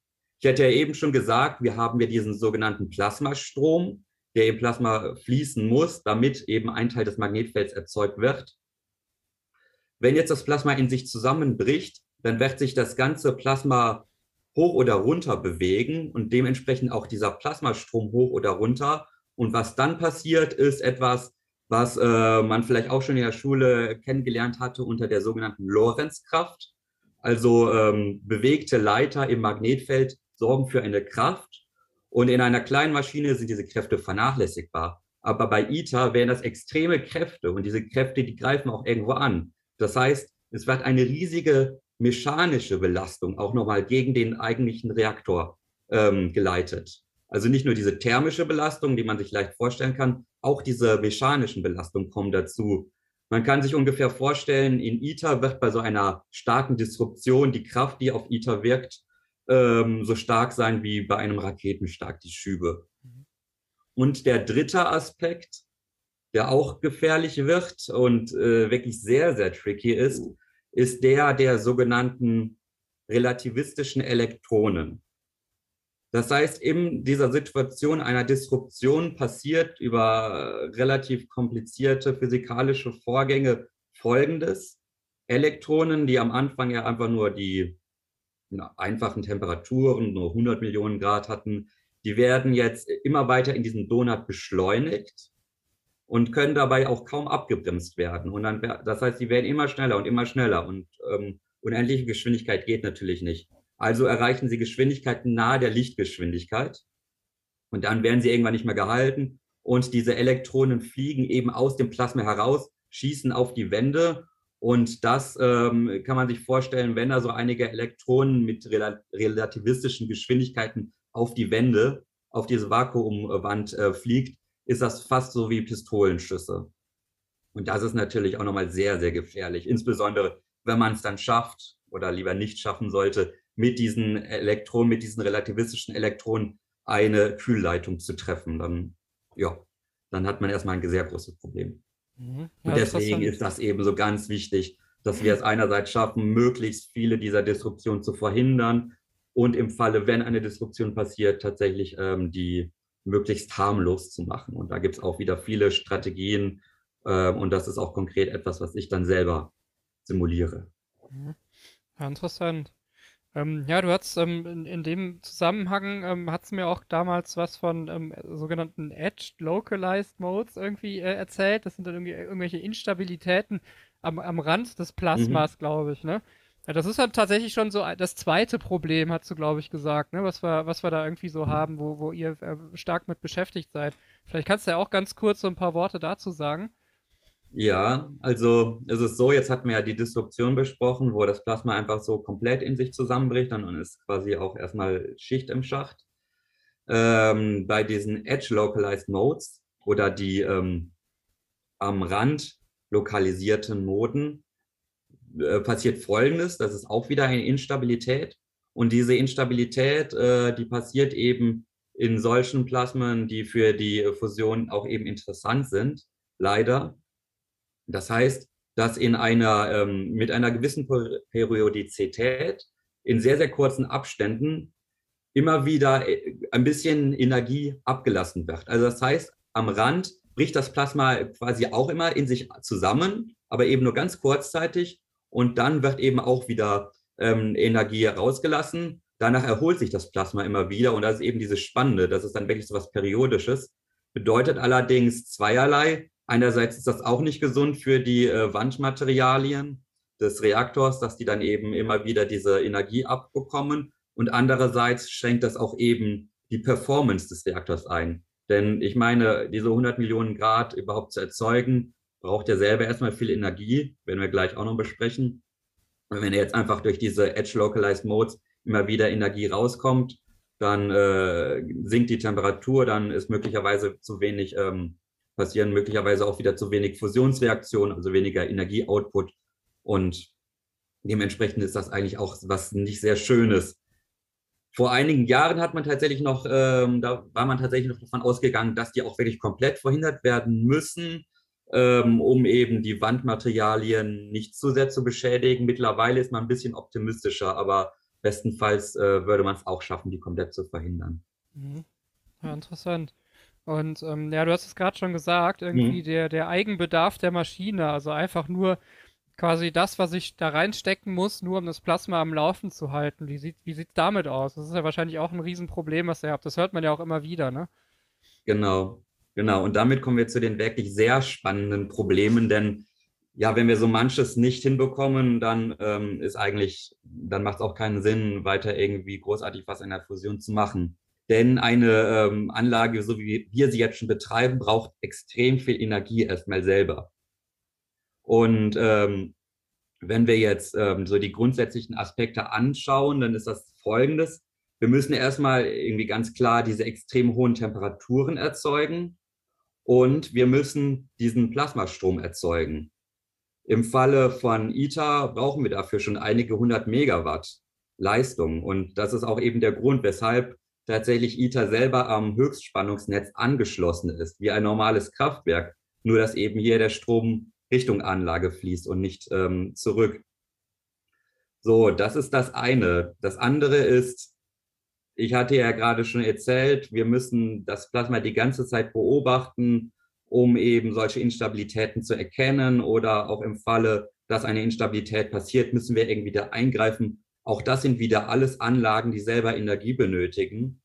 [SPEAKER 2] Ich hatte ja eben schon gesagt, wir haben ja diesen sogenannten Plasmastrom, der im Plasma fließen muss, damit eben ein Teil des Magnetfelds erzeugt wird. Wenn jetzt das Plasma in sich zusammenbricht, dann wird sich das ganze Plasma hoch oder runter bewegen und dementsprechend auch dieser Plasmastrom hoch oder runter. Und was dann passiert, ist etwas, was äh, man vielleicht auch schon in der Schule kennengelernt hatte unter der sogenannten Lorenzkraft. Also ähm, bewegte Leiter im Magnetfeld sorgen für eine Kraft und in einer kleinen Maschine sind diese Kräfte vernachlässigbar. Aber bei ITER wären das extreme Kräfte und diese Kräfte, die greifen auch irgendwo an. Das heißt, es wird eine riesige mechanische Belastung auch nochmal gegen den eigentlichen Reaktor ähm, geleitet. Also nicht nur diese thermische Belastung, die man sich leicht vorstellen kann, auch diese mechanischen Belastungen kommen dazu. Man kann sich ungefähr vorstellen, in ITER wird bei so einer starken Disruption die Kraft, die auf ITER wirkt, ähm, so stark sein wie bei einem Raketenstart die Schübe. Mhm. Und der dritte Aspekt, der auch gefährlich wird und äh, wirklich sehr, sehr tricky ist, ist der der sogenannten relativistischen Elektronen. Das heißt, in dieser Situation einer Disruption passiert über relativ komplizierte physikalische Vorgänge Folgendes. Elektronen, die am Anfang ja einfach nur die na, einfachen Temperaturen, nur 100 Millionen Grad hatten, die werden jetzt immer weiter in diesem Donut beschleunigt und können dabei auch kaum abgebremst werden. Und dann, das heißt, sie werden immer schneller und immer schneller und ähm, unendliche Geschwindigkeit geht natürlich nicht. Also erreichen sie Geschwindigkeiten nahe der Lichtgeschwindigkeit und dann werden sie irgendwann nicht mehr gehalten und diese Elektronen fliegen eben aus dem Plasma heraus, schießen auf die Wände und das ähm, kann man sich vorstellen, wenn da so einige Elektronen mit rel relativistischen Geschwindigkeiten auf die Wände, auf diese Vakuumwand äh, fliegt, ist das fast so wie Pistolenschüsse. Und das ist natürlich auch nochmal sehr, sehr gefährlich. Insbesondere, wenn man es dann schafft oder lieber nicht schaffen sollte, mit diesen Elektronen, mit diesen relativistischen Elektronen eine Kühlleitung zu treffen. Dann, ja, dann hat man erstmal ein sehr großes Problem. Mhm. Ja, Und deswegen ist das eben so ganz wichtig, dass wir es einerseits schaffen, möglichst viele dieser Disruptionen zu verhindern und im Falle, wenn eine Disruption passiert, tatsächlich ähm, die möglichst harmlos zu machen. Und da gibt es auch wieder viele Strategien. Äh, und das ist auch konkret etwas, was ich dann selber simuliere.
[SPEAKER 1] Mhm. Ja, interessant. Ähm, ja, du hast ähm, in, in, dem Zusammenhang ähm, hat's mir auch damals was von ähm, sogenannten Edge Localized Modes irgendwie äh, erzählt. Das sind dann irgendwie irgendwelche Instabilitäten am, am Rand des Plasmas, mhm. glaube ich, ne? Ja, das ist dann tatsächlich schon so das zweite Problem, hast du, glaube ich, gesagt, ne? was, wir, was wir da irgendwie so haben, wo, wo ihr äh, stark mit beschäftigt seid. Vielleicht kannst du ja auch ganz kurz so ein paar Worte dazu sagen.
[SPEAKER 2] Ja, also es ist so, jetzt hatten wir ja die Disruption besprochen, wo das Plasma einfach so komplett in sich zusammenbricht und dann ist quasi auch erstmal Schicht im Schacht. Ähm, bei diesen Edge Localized Modes oder die ähm, am Rand lokalisierten Moden äh, passiert Folgendes, das ist auch wieder eine Instabilität. Und diese Instabilität, äh, die passiert eben in solchen Plasmen, die für die Fusion auch eben interessant sind, leider. Das heißt, dass in einer, ähm, mit einer gewissen Periodizität in sehr, sehr kurzen Abständen immer wieder äh, ein bisschen Energie abgelassen wird. Also das heißt, am Rand bricht das Plasma quasi auch immer in sich zusammen, aber eben nur ganz kurzzeitig und dann wird eben auch wieder ähm, Energie rausgelassen. Danach erholt sich das Plasma immer wieder und das ist eben dieses Spannende, das ist dann wirklich so was Periodisches. Bedeutet allerdings zweierlei. Einerseits ist das auch nicht gesund für die äh, Wandmaterialien des Reaktors, dass die dann eben immer wieder diese Energie abbekommen. Und andererseits schränkt das auch eben die Performance des Reaktors ein. Denn ich meine, diese 100 Millionen Grad überhaupt zu erzeugen, braucht ja selber erstmal viel Energie, werden wir gleich auch noch besprechen. Und wenn er jetzt einfach durch diese Edge Localized Modes immer wieder Energie rauskommt, dann äh, sinkt die Temperatur, dann ist möglicherweise zu wenig, ähm, passieren möglicherweise auch wieder zu wenig Fusionsreaktionen, also weniger Energieoutput. Und dementsprechend ist das eigentlich auch was nicht sehr Schönes. Vor einigen Jahren hat man tatsächlich noch, ähm, da war man tatsächlich noch davon ausgegangen, dass die auch wirklich komplett verhindert werden müssen ähm, um eben die Wandmaterialien nicht zu sehr zu beschädigen. Mittlerweile ist man ein bisschen optimistischer, aber bestenfalls äh, würde man es auch schaffen, die komplett zu verhindern.
[SPEAKER 1] Mhm. Ja, interessant. Und ähm, ja, du hast es gerade schon gesagt, irgendwie mhm. der, der Eigenbedarf der Maschine, also einfach nur quasi das, was ich da reinstecken muss, nur um das Plasma am Laufen zu halten. Wie sieht wie sieht's damit aus? Das ist ja wahrscheinlich auch ein Riesenproblem, was ihr habt. Das hört man ja auch immer wieder, ne?
[SPEAKER 2] Genau. Genau, und damit kommen wir zu den wirklich sehr spannenden Problemen, denn ja, wenn wir so manches nicht hinbekommen, dann ähm, ist eigentlich, dann macht es auch keinen Sinn, weiter irgendwie großartig was in der Fusion zu machen. Denn eine ähm, Anlage, so wie wir sie jetzt schon betreiben, braucht extrem viel Energie erstmal selber. Und ähm, wenn wir jetzt ähm, so die grundsätzlichen Aspekte anschauen, dann ist das folgendes. wir müssen erstmal irgendwie ganz klar diese extrem hohen Temperaturen erzeugen und wir müssen diesen Plasmastrom erzeugen. Im Falle von ITER brauchen wir dafür schon einige hundert Megawatt Leistung. Und das ist auch eben der Grund, weshalb tatsächlich ITER selber am Höchstspannungsnetz angeschlossen ist, wie ein normales Kraftwerk. Nur dass eben hier der Strom Richtung Anlage fließt und nicht ähm, zurück. So, das ist das eine. Das andere ist, ich hatte ja gerade schon erzählt, wir müssen das Plasma die ganze Zeit beobachten, um eben solche Instabilitäten zu erkennen oder auch im Falle, dass eine Instabilität passiert, müssen wir irgendwie da eingreifen. Auch das sind wieder alles Anlagen, die selber Energie benötigen.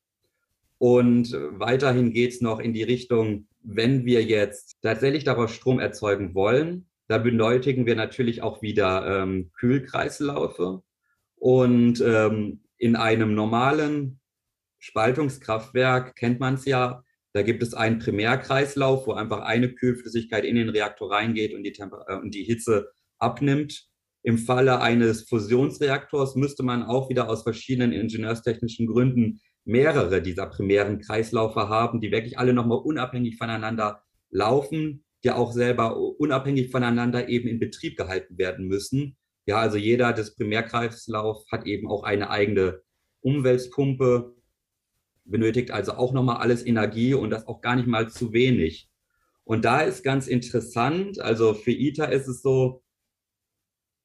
[SPEAKER 2] Und weiterhin geht es noch in die Richtung, wenn wir jetzt tatsächlich daraus Strom erzeugen wollen, da benötigen wir natürlich auch wieder ähm, Kühlkreislaufe. Und ähm, in einem normalen Spaltungskraftwerk kennt man es ja. Da gibt es einen Primärkreislauf, wo einfach eine Kühlflüssigkeit in den Reaktor reingeht und die, Temper äh, und die Hitze abnimmt. Im Falle eines Fusionsreaktors müsste man auch wieder aus verschiedenen ingenieurstechnischen Gründen mehrere dieser primären Kreislaufe haben, die wirklich alle nochmal unabhängig voneinander laufen, die auch selber unabhängig voneinander eben in Betrieb gehalten werden müssen. Ja, also jeder des Primärkreislauf hat eben auch eine eigene Umweltpumpe benötigt also auch nochmal alles Energie und das auch gar nicht mal zu wenig. Und da ist ganz interessant, also für ITER ist es so,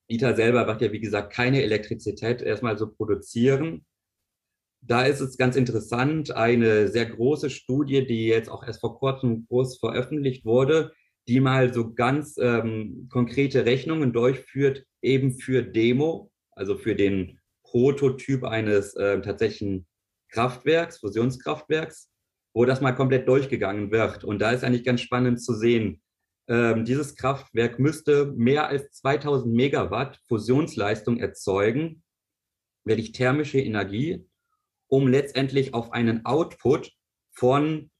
[SPEAKER 2] ITER selber wird ja, wie gesagt, keine Elektrizität erstmal so produzieren. Da ist es ganz interessant, eine sehr große Studie, die jetzt auch erst vor kurzem groß veröffentlicht wurde, die mal so ganz ähm, konkrete Rechnungen durchführt, eben für Demo, also für den Prototyp eines äh, tatsächlichen Kraftwerks, Fusionskraftwerks, wo das mal komplett durchgegangen wird. Und da ist eigentlich ganz spannend zu sehen, ähm, dieses Kraftwerk müsste mehr als 2000 Megawatt Fusionsleistung erzeugen, wirklich thermische Energie, um letztendlich auf einen Output von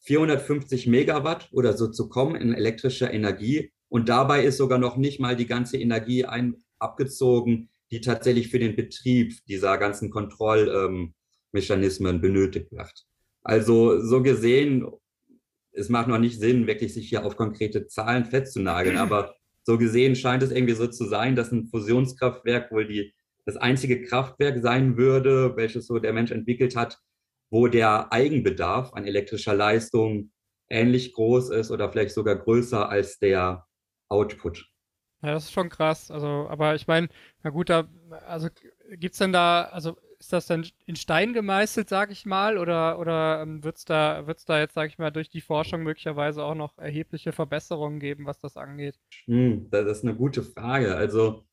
[SPEAKER 2] 450 Megawatt oder so zu kommen in elektrischer Energie. Und dabei ist sogar noch nicht mal die ganze Energie ein, abgezogen, die tatsächlich für den Betrieb dieser ganzen Kontrollmechanismen ähm, benötigt wird. Also so gesehen, es macht noch nicht Sinn, wirklich sich hier auf konkrete Zahlen festzunageln, aber so gesehen scheint es irgendwie so zu sein, dass ein Fusionskraftwerk wohl die, das einzige Kraftwerk sein würde, welches so der Mensch entwickelt hat, wo der Eigenbedarf an elektrischer Leistung ähnlich groß ist oder vielleicht sogar größer als der Output.
[SPEAKER 1] Ja, das ist schon krass. Also, aber ich meine, na gut, da, also gibt's denn da, also ist das denn in Stein gemeißelt, sag ich mal, oder, oder ähm, wird's da, wird's da jetzt, sag ich mal, durch die Forschung möglicherweise auch noch erhebliche Verbesserungen geben, was das angeht?
[SPEAKER 2] Hm, das ist eine gute Frage. Also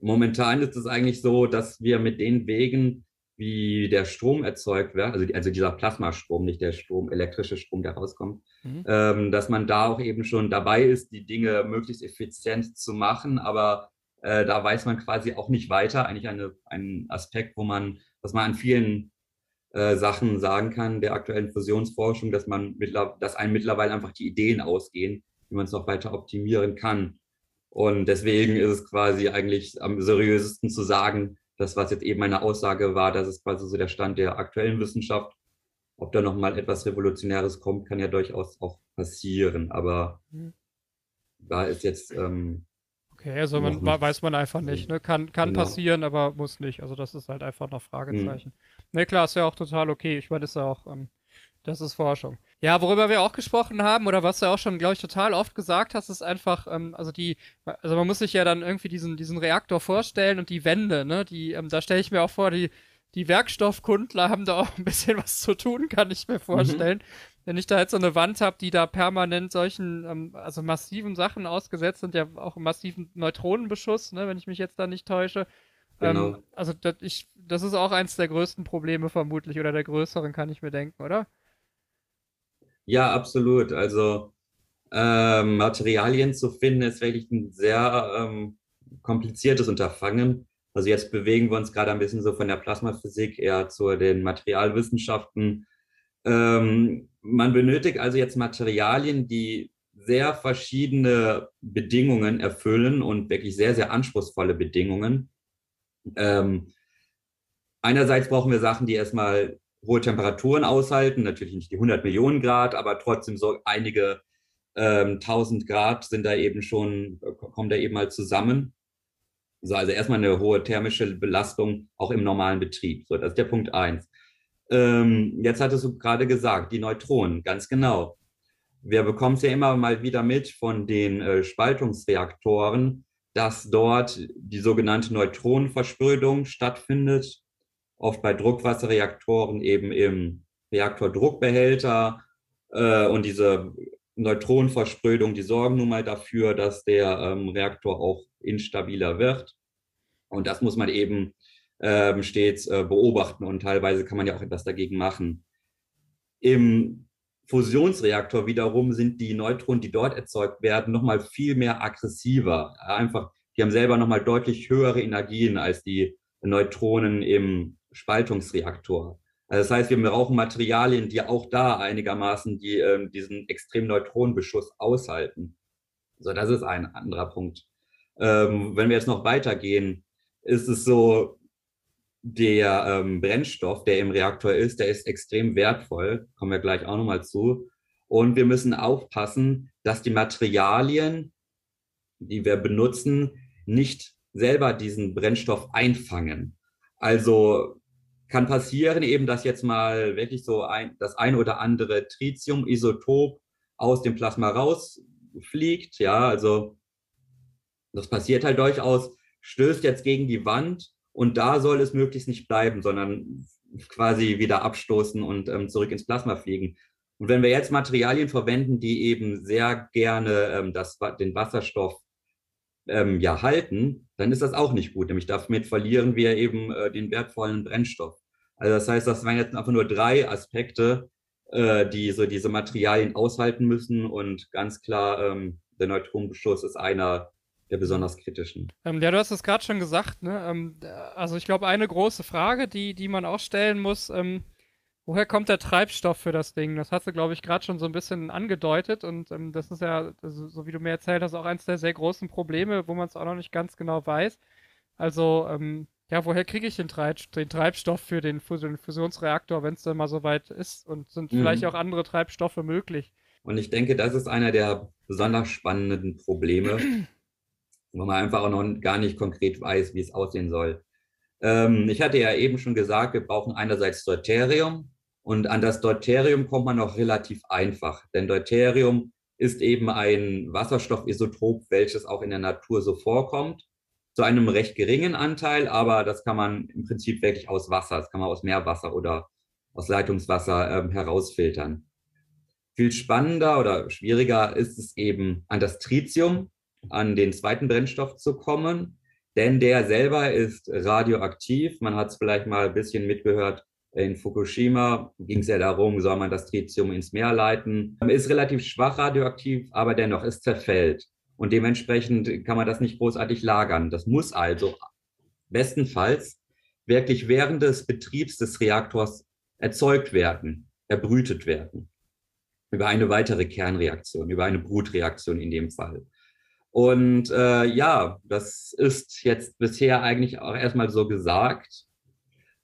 [SPEAKER 2] momentan ist es eigentlich so, dass wir mit den Wegen, wie der Strom erzeugt wird, also, also dieser Plasmastrom, nicht der Strom, elektrische Strom, der rauskommt, mhm. ähm, dass man da auch eben schon dabei ist, die Dinge möglichst effizient zu machen, aber äh, da weiß man quasi auch nicht weiter. Eigentlich eine, ein Aspekt, wo man, was man an vielen äh, Sachen sagen kann, der aktuellen Fusionsforschung, dass man dass einem mittlerweile einfach die Ideen ausgehen, wie man es noch weiter optimieren kann. Und deswegen ist es quasi eigentlich am seriösesten zu sagen, das, was jetzt eben meine Aussage war, das ist quasi so der Stand der aktuellen Wissenschaft. Ob da nochmal etwas Revolutionäres kommt, kann ja durchaus auch passieren. Aber mhm. da ist jetzt. Ähm,
[SPEAKER 1] okay, also man, weiß man einfach nicht. Ne? Kann, kann genau. passieren, aber muss nicht. Also das ist halt einfach noch Fragezeichen. Mhm. Ne, klar, ist ja auch total okay. Ich meine, das ist ja auch. Ähm, das ist Forschung. Ja, worüber wir auch gesprochen haben, oder was du auch schon, glaube ich, total oft gesagt hast, ist einfach, ähm, also die, also man muss sich ja dann irgendwie diesen, diesen Reaktor vorstellen und die Wände, ne? Die, ähm, da stelle ich mir auch vor, die, die Werkstoffkundler haben da auch ein bisschen was zu tun, kann ich mir vorstellen. Mhm. Wenn ich da jetzt so eine Wand habe, die da permanent solchen, ähm, also massiven Sachen ausgesetzt sind, ja auch massiven Neutronenbeschuss, ne, wenn ich mich jetzt da nicht täusche. Ähm, genau. also das, ich, das ist auch eins der größten Probleme vermutlich oder der größeren, kann ich mir denken, oder?
[SPEAKER 2] Ja, absolut. Also ähm, Materialien zu finden, ist wirklich ein sehr ähm, kompliziertes Unterfangen. Also jetzt bewegen wir uns gerade ein bisschen so von der Plasmaphysik eher zu den Materialwissenschaften. Ähm, man benötigt also jetzt Materialien, die sehr verschiedene Bedingungen erfüllen und wirklich sehr, sehr anspruchsvolle Bedingungen. Ähm, einerseits brauchen wir Sachen, die erstmal hohe Temperaturen aushalten, natürlich nicht die 100 Millionen Grad, aber trotzdem so einige ähm, 1000 Grad sind da eben schon, kommen da eben mal zusammen. So, also erstmal eine hohe thermische Belastung auch im normalen Betrieb. So, das ist der Punkt eins. Ähm, jetzt hattest du gerade gesagt, die Neutronen, ganz genau. Wir bekommen es ja immer mal wieder mit von den äh, Spaltungsreaktoren, dass dort die sogenannte Neutronenversprödung stattfindet oft bei Druckwasserreaktoren eben im Reaktordruckbehälter. Äh, und diese Neutronenversprödung, die sorgen nun mal dafür, dass der ähm, Reaktor auch instabiler wird. Und das muss man eben ähm, stets äh, beobachten und teilweise kann man ja auch etwas dagegen machen. Im Fusionsreaktor wiederum sind die Neutronen, die dort erzeugt werden, nochmal viel mehr aggressiver. Einfach, die haben selber nochmal deutlich höhere Energien als die Neutronen im Spaltungsreaktor. Also das heißt, wir brauchen Materialien, die auch da einigermaßen die, ähm, diesen extremen Neutronenbeschuss aushalten. So, das ist ein anderer Punkt. Ähm, wenn wir jetzt noch weitergehen, ist es so, der ähm, Brennstoff, der im Reaktor ist, der ist extrem wertvoll. Kommen wir gleich auch nochmal zu. Und wir müssen aufpassen, dass die Materialien, die wir benutzen, nicht selber diesen Brennstoff einfangen. Also kann passieren eben, dass jetzt mal wirklich so ein, das ein oder andere Tritium-Isotop aus dem Plasma rausfliegt. Ja, also das passiert halt durchaus, stößt jetzt gegen die Wand und da soll es möglichst nicht bleiben, sondern quasi wieder abstoßen und ähm, zurück ins Plasma fliegen. Und wenn wir jetzt Materialien verwenden, die eben sehr gerne ähm, das, den Wasserstoff ähm, ja halten, dann ist das auch nicht gut. Nämlich damit verlieren wir eben äh, den wertvollen Brennstoff. Also das heißt, das waren jetzt einfach nur drei Aspekte, äh, die so diese Materialien aushalten müssen. Und ganz klar, ähm, der Neutronenbeschuss ist einer der besonders kritischen.
[SPEAKER 1] Ähm, ja, du hast es gerade schon gesagt. Ne? Ähm, also ich glaube, eine große Frage, die, die man auch stellen muss, ähm, Woher kommt der Treibstoff für das Ding? Das hast du, glaube ich, gerade schon so ein bisschen angedeutet und ähm, das ist ja, also, so wie du mir erzählt hast, auch eines der sehr großen Probleme, wo man es auch noch nicht ganz genau weiß. Also, ähm, ja, woher kriege ich den, Treib den, Treibstoff für den, Fus den Fusionsreaktor, wenn es dann mal so weit ist? Und sind mhm. vielleicht auch andere Treibstoffe möglich?
[SPEAKER 2] Und ich denke, das ist einer der besonders spannenden Probleme, wo man einfach auch noch gar nicht konkret weiß, wie es aussehen soll. Ähm, ich hatte ja eben schon gesagt, wir brauchen einerseits Deuterium, und an das Deuterium kommt man noch relativ einfach, denn Deuterium ist eben ein Wasserstoffisotop, welches auch in der Natur so vorkommt, zu einem recht geringen Anteil, aber das kann man im Prinzip wirklich aus Wasser, das kann man aus Meerwasser oder aus Leitungswasser ähm, herausfiltern. Viel spannender oder schwieriger ist es eben an das Tritium, an den zweiten Brennstoff zu kommen, denn der selber ist radioaktiv. Man hat es vielleicht mal ein bisschen mitgehört, in Fukushima ging es ja darum, soll man das Tritium ins Meer leiten. Ist relativ schwach radioaktiv, aber dennoch, es zerfällt. Und dementsprechend kann man das nicht großartig lagern. Das muss also bestenfalls wirklich während des Betriebs des Reaktors erzeugt werden, erbrütet werden. Über eine weitere Kernreaktion, über eine Brutreaktion in dem Fall. Und äh, ja, das ist jetzt bisher eigentlich auch erstmal so gesagt.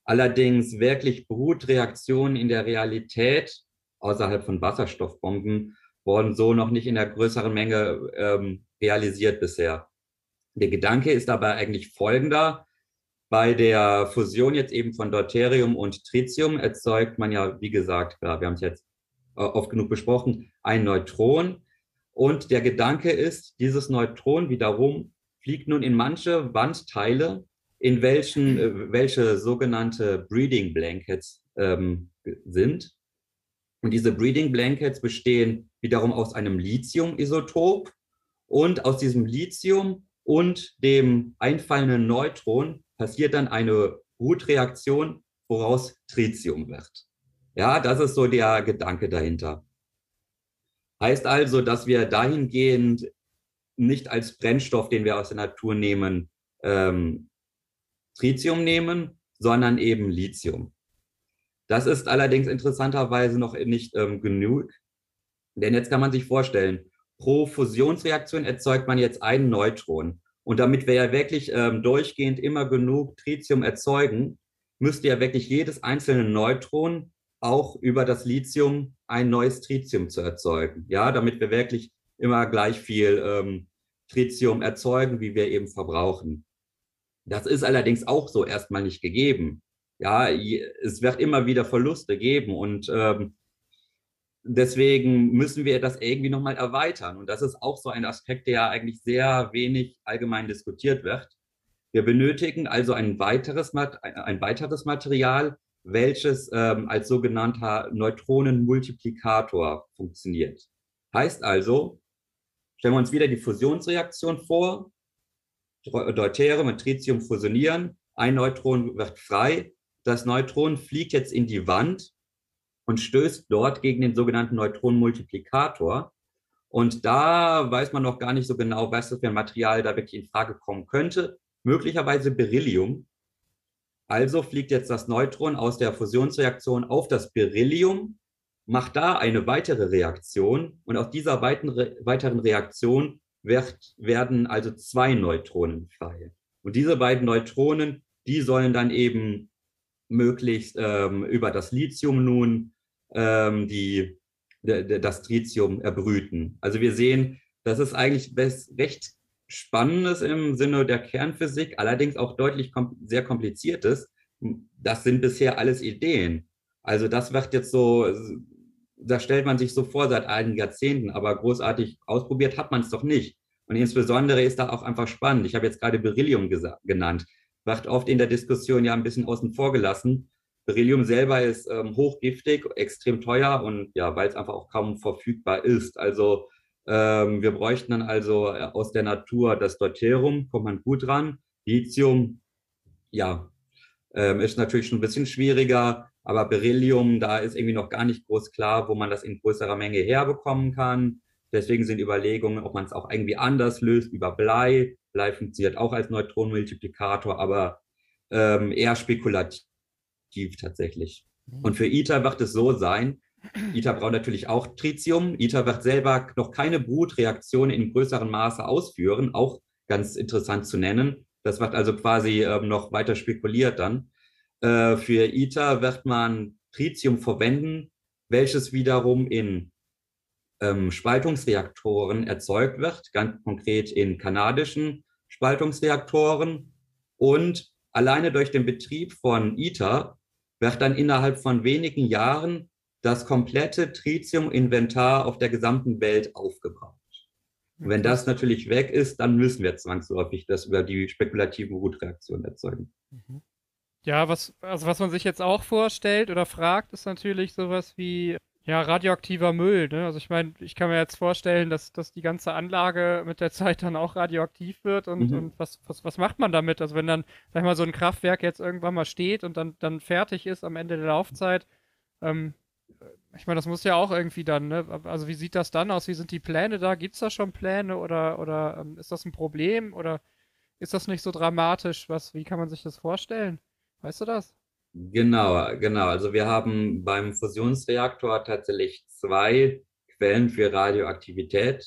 [SPEAKER 2] Allerdings wirklich Brutreaktionen in der Realität außerhalb von Wasserstoffbomben wurden so noch nicht in der größeren Menge ähm, realisiert bisher. Der Gedanke ist dabei eigentlich folgender. Bei der Fusion jetzt eben von Deuterium und Tritium erzeugt man ja, wie gesagt, wir haben es jetzt äh, oft genug besprochen, ein Neutron. Und der Gedanke ist, dieses Neutron wiederum fliegt nun in manche Wandteile in welchen, äh, welche sogenannte Breeding Blankets ähm, sind. Und diese Breeding Blankets bestehen wiederum aus einem Lithium-Isotop und aus diesem Lithium und dem einfallenden Neutron passiert dann eine Brutreaktion, woraus Tritium wird. Ja, das ist so der Gedanke dahinter. Heißt also, dass wir dahingehend nicht als Brennstoff, den wir aus der Natur nehmen, ähm, Tritium nehmen, sondern eben Lithium. Das ist allerdings interessanterweise noch nicht ähm, genug, denn jetzt kann man sich vorstellen, pro Fusionsreaktion erzeugt man jetzt einen Neutron. Und damit wir ja wirklich ähm, durchgehend immer genug Tritium erzeugen, müsste ja wirklich jedes einzelne Neutron auch über das Lithium ein neues Tritium zu erzeugen. Ja, damit wir wirklich immer gleich viel ähm, Tritium erzeugen, wie wir eben verbrauchen. Das ist allerdings auch so erstmal nicht gegeben. Ja, es wird immer wieder Verluste geben und ähm, deswegen müssen wir das irgendwie nochmal erweitern. Und das ist auch so ein Aspekt, der eigentlich sehr wenig allgemein diskutiert wird. Wir benötigen also ein weiteres, ein weiteres Material, welches ähm, als sogenannter Neutronenmultiplikator funktioniert. Heißt also, stellen wir uns wieder die Fusionsreaktion vor, Deuterium und Tritium fusionieren, ein Neutron wird frei, das Neutron fliegt jetzt in die Wand und stößt dort gegen den sogenannten Neutronenmultiplikator. Und da weiß man noch gar nicht so genau, was für ein Material da wirklich in Frage kommen könnte. Möglicherweise Beryllium. Also fliegt jetzt das Neutron aus der Fusionsreaktion auf das Beryllium, macht da eine weitere Reaktion und aus dieser weiteren Reaktion wird, werden also zwei Neutronen frei. Und diese beiden Neutronen, die sollen dann eben möglichst ähm, über das Lithium nun ähm, die, das Tritium erbrüten. Also wir sehen, das ist eigentlich recht Spannendes im Sinne der Kernphysik, allerdings auch deutlich kom sehr kompliziertes. Das sind bisher alles Ideen. Also das wird jetzt so, da stellt man sich so vor seit einigen Jahrzehnten, aber großartig ausprobiert hat man es doch nicht. Und insbesondere ist da auch einfach spannend. Ich habe jetzt gerade Beryllium genannt wird oft in der Diskussion ja ein bisschen außen vor gelassen. Beryllium selber ist ähm, hochgiftig, extrem teuer und ja, weil es einfach auch kaum verfügbar ist. Also ähm, wir bräuchten dann also äh, aus der Natur das Deuterium, kommt man gut dran. Lithium, ja, ähm, ist natürlich schon ein bisschen schwieriger, aber Beryllium, da ist irgendwie noch gar nicht groß klar, wo man das in größerer Menge herbekommen kann. Deswegen sind Überlegungen, ob man es auch irgendwie anders löst, über Blei. Blei funktioniert auch als Neutronenmultiplikator, aber ähm, eher spekulativ tatsächlich. Mhm. Und für ITER wird es so sein, ITER braucht natürlich auch Tritium. ITER wird selber noch keine Brutreaktion in größerem Maße ausführen, auch ganz interessant zu nennen. Das wird also quasi ähm, noch weiter spekuliert dann. Äh, für ITER wird man Tritium verwenden, welches wiederum in ähm, Spaltungsreaktoren erzeugt wird, ganz konkret in kanadischen Spaltungsreaktoren. Und alleine durch den Betrieb von ITER wird dann innerhalb von wenigen Jahren das komplette Tritium-Inventar auf der gesamten Welt aufgebraucht. Und wenn das natürlich weg ist, dann müssen wir zwangsläufig das über die spekulativen Rutreaktionen erzeugen. Mhm.
[SPEAKER 1] Ja, was, also was man sich jetzt auch vorstellt oder fragt, ist natürlich sowas wie ja, radioaktiver Müll, ne? Also ich meine, ich kann mir jetzt vorstellen, dass, dass die ganze Anlage mit der Zeit dann auch radioaktiv wird und, mhm. und was, was, was macht man damit? Also wenn dann, sag ich mal, so ein Kraftwerk jetzt irgendwann mal steht und dann, dann fertig ist am Ende der Laufzeit, ähm, ich meine, das muss ja auch irgendwie dann, ne? Also wie sieht das dann aus? Wie sind die Pläne da? Gibt es da schon Pläne oder, oder ähm, ist das ein Problem oder ist das nicht so dramatisch? Was, wie kann man sich das vorstellen? Weißt du das?
[SPEAKER 2] Genau, genau. Also wir haben beim Fusionsreaktor tatsächlich zwei Quellen für Radioaktivität.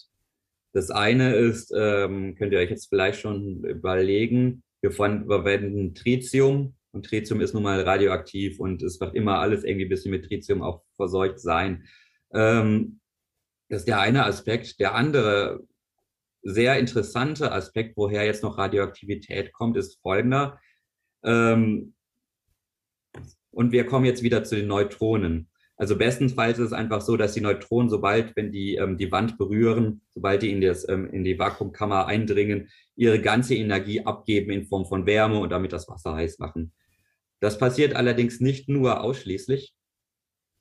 [SPEAKER 2] Das eine ist, ähm, könnt ihr euch jetzt vielleicht schon überlegen, wir verwenden Tritium und Tritium ist nun mal radioaktiv und es wird immer alles irgendwie ein bisschen mit Tritium auch verseucht sein. Ähm, das ist der eine Aspekt. Der andere sehr interessante Aspekt, woher jetzt noch Radioaktivität kommt, ist folgender. Ähm, und wir kommen jetzt wieder zu den Neutronen. Also bestenfalls ist es einfach so, dass die Neutronen, sobald, wenn die ähm, die Wand berühren, sobald die in, das, ähm, in die Vakuumkammer eindringen, ihre ganze Energie abgeben in Form von Wärme und damit das Wasser heiß machen. Das passiert allerdings nicht nur ausschließlich.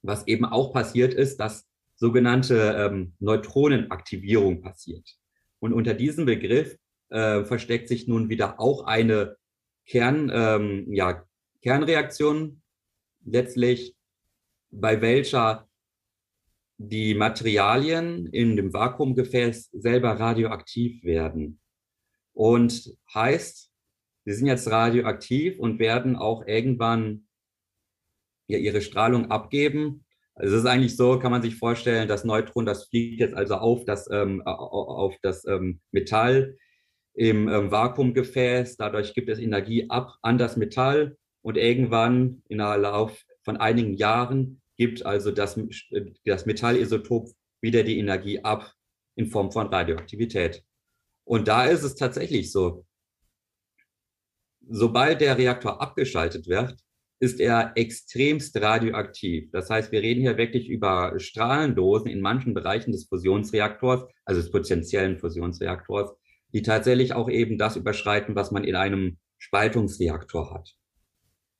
[SPEAKER 2] Was eben auch passiert ist, dass sogenannte ähm, Neutronenaktivierung passiert. Und unter diesem Begriff äh, versteckt sich nun wieder auch eine Kern, ähm, ja, Kernreaktion, letztlich bei welcher die Materialien in dem Vakuumgefäß selber radioaktiv werden. Und heißt, sie sind jetzt radioaktiv und werden auch irgendwann ja, ihre Strahlung abgeben. Also es ist eigentlich so, kann man sich vorstellen, das Neutron, das fliegt jetzt also auf das, ähm, auf das ähm, Metall im ähm, Vakuumgefäß. Dadurch gibt es Energie ab an das Metall und irgendwann in der Lauf von einigen Jahren gibt also das, das Metallisotop wieder die Energie ab in Form von Radioaktivität. Und da ist es tatsächlich so, sobald der Reaktor abgeschaltet wird, ist er extremst radioaktiv. Das heißt, wir reden hier wirklich über Strahlendosen in manchen Bereichen des Fusionsreaktors, also des potenziellen Fusionsreaktors, die tatsächlich auch eben das überschreiten, was man in einem Spaltungsreaktor hat.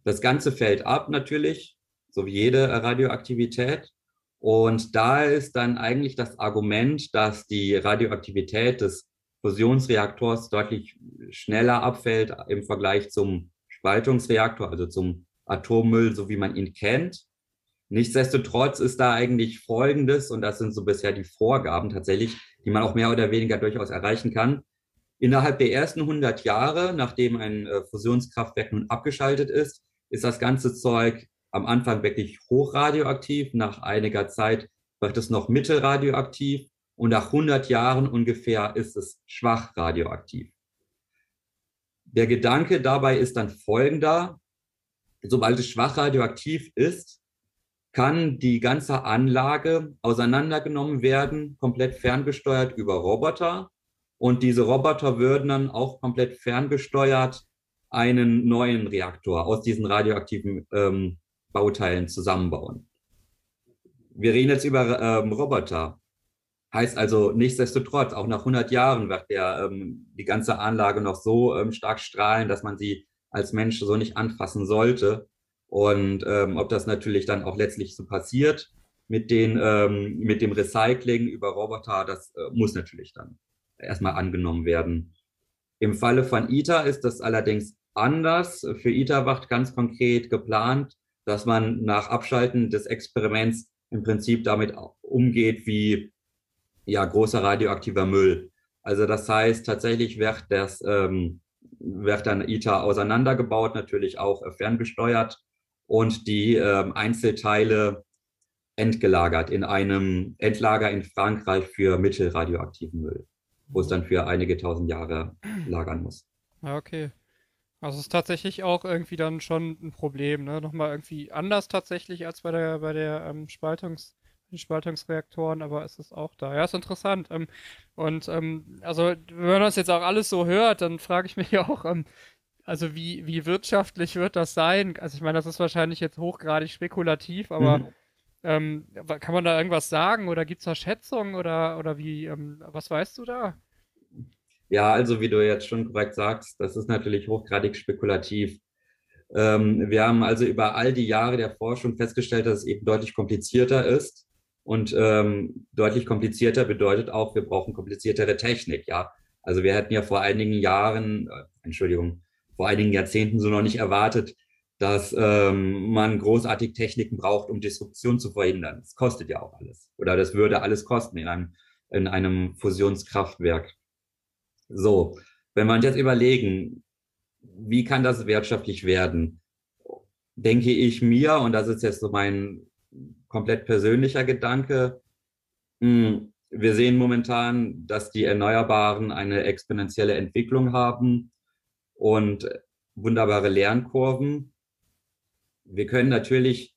[SPEAKER 2] Das Ganze fällt ab natürlich, so wie jede Radioaktivität. Und da ist dann eigentlich das Argument, dass die Radioaktivität des Fusionsreaktors deutlich schneller abfällt im Vergleich zum Spaltungsreaktor, also zum Atommüll, so wie man ihn kennt. Nichtsdestotrotz ist da eigentlich Folgendes, und das sind so bisher die Vorgaben tatsächlich, die man auch mehr oder weniger durchaus erreichen kann. Innerhalb der ersten 100 Jahre, nachdem ein äh, Fusionskraftwerk nun abgeschaltet ist, ist das ganze Zeug am Anfang wirklich hochradioaktiv. Nach einiger Zeit wird es noch mittelradioaktiv und nach 100 Jahren ungefähr ist es schwach radioaktiv. Der Gedanke dabei ist dann folgender sobald es schwach radioaktiv ist, kann die ganze Anlage auseinandergenommen werden, komplett ferngesteuert über Roboter. Und diese Roboter würden dann auch komplett ferngesteuert einen neuen Reaktor aus diesen radioaktiven ähm, Bauteilen zusammenbauen. Wir reden jetzt über ähm, Roboter. Heißt also, nichtsdestotrotz, auch nach 100 Jahren wird der, ähm, die ganze Anlage noch so ähm, stark strahlen, dass man sie als Mensch so nicht anfassen sollte. Und ähm, ob das natürlich dann auch letztlich so passiert mit, den, ähm, mit dem Recycling über Roboter, das äh, muss natürlich dann erstmal angenommen werden. Im Falle von ITER ist das allerdings anders. Für ITER wacht ganz konkret geplant, dass man nach Abschalten des Experiments im Prinzip damit umgeht wie ja, großer radioaktiver Müll. Also das heißt, tatsächlich wird das ähm, wird dann ITER auseinandergebaut, natürlich auch äh, ferngesteuert und die äh, Einzelteile entgelagert in einem Endlager in Frankreich für mittelradioaktiven Müll, wo es dann für einige tausend Jahre lagern muss.
[SPEAKER 1] Ja, okay. Also es ist tatsächlich auch irgendwie dann schon ein Problem, ne? Nochmal irgendwie anders tatsächlich als bei der bei der ähm, Spaltungs die Spaltungsreaktoren, aber es ist auch da. Ja, ist interessant. Ähm, und ähm, also, wenn man das jetzt auch alles so hört, dann frage ich mich ja [LAUGHS] auch, ähm, also wie, wie wirtschaftlich wird das sein? Also ich meine, das ist wahrscheinlich jetzt hochgradig spekulativ, aber mhm. ähm, kann man da irgendwas sagen oder gibt es da Schätzungen oder, oder wie, ähm, was weißt du da?
[SPEAKER 2] Ja, also wie du jetzt schon korrekt sagst, das ist natürlich hochgradig spekulativ. Ähm, wir haben also über all die Jahre der Forschung festgestellt, dass es eben deutlich komplizierter ist. Und ähm, deutlich komplizierter bedeutet auch, wir brauchen kompliziertere Technik, ja. Also wir hätten ja vor einigen Jahren, äh, Entschuldigung, vor einigen Jahrzehnten so noch nicht erwartet, dass ähm, man großartig Techniken braucht, um Disruption zu verhindern. Das kostet ja auch alles. Oder das würde alles kosten in einem, in einem Fusionskraftwerk. So, wenn uns jetzt überlegen, wie kann das wirtschaftlich werden, denke ich mir, und das ist jetzt so mein komplett persönlicher Gedanke. Hm, wir sehen momentan, dass die Erneuerbaren eine exponentielle Entwicklung haben und wunderbare Lernkurven. Wir können natürlich,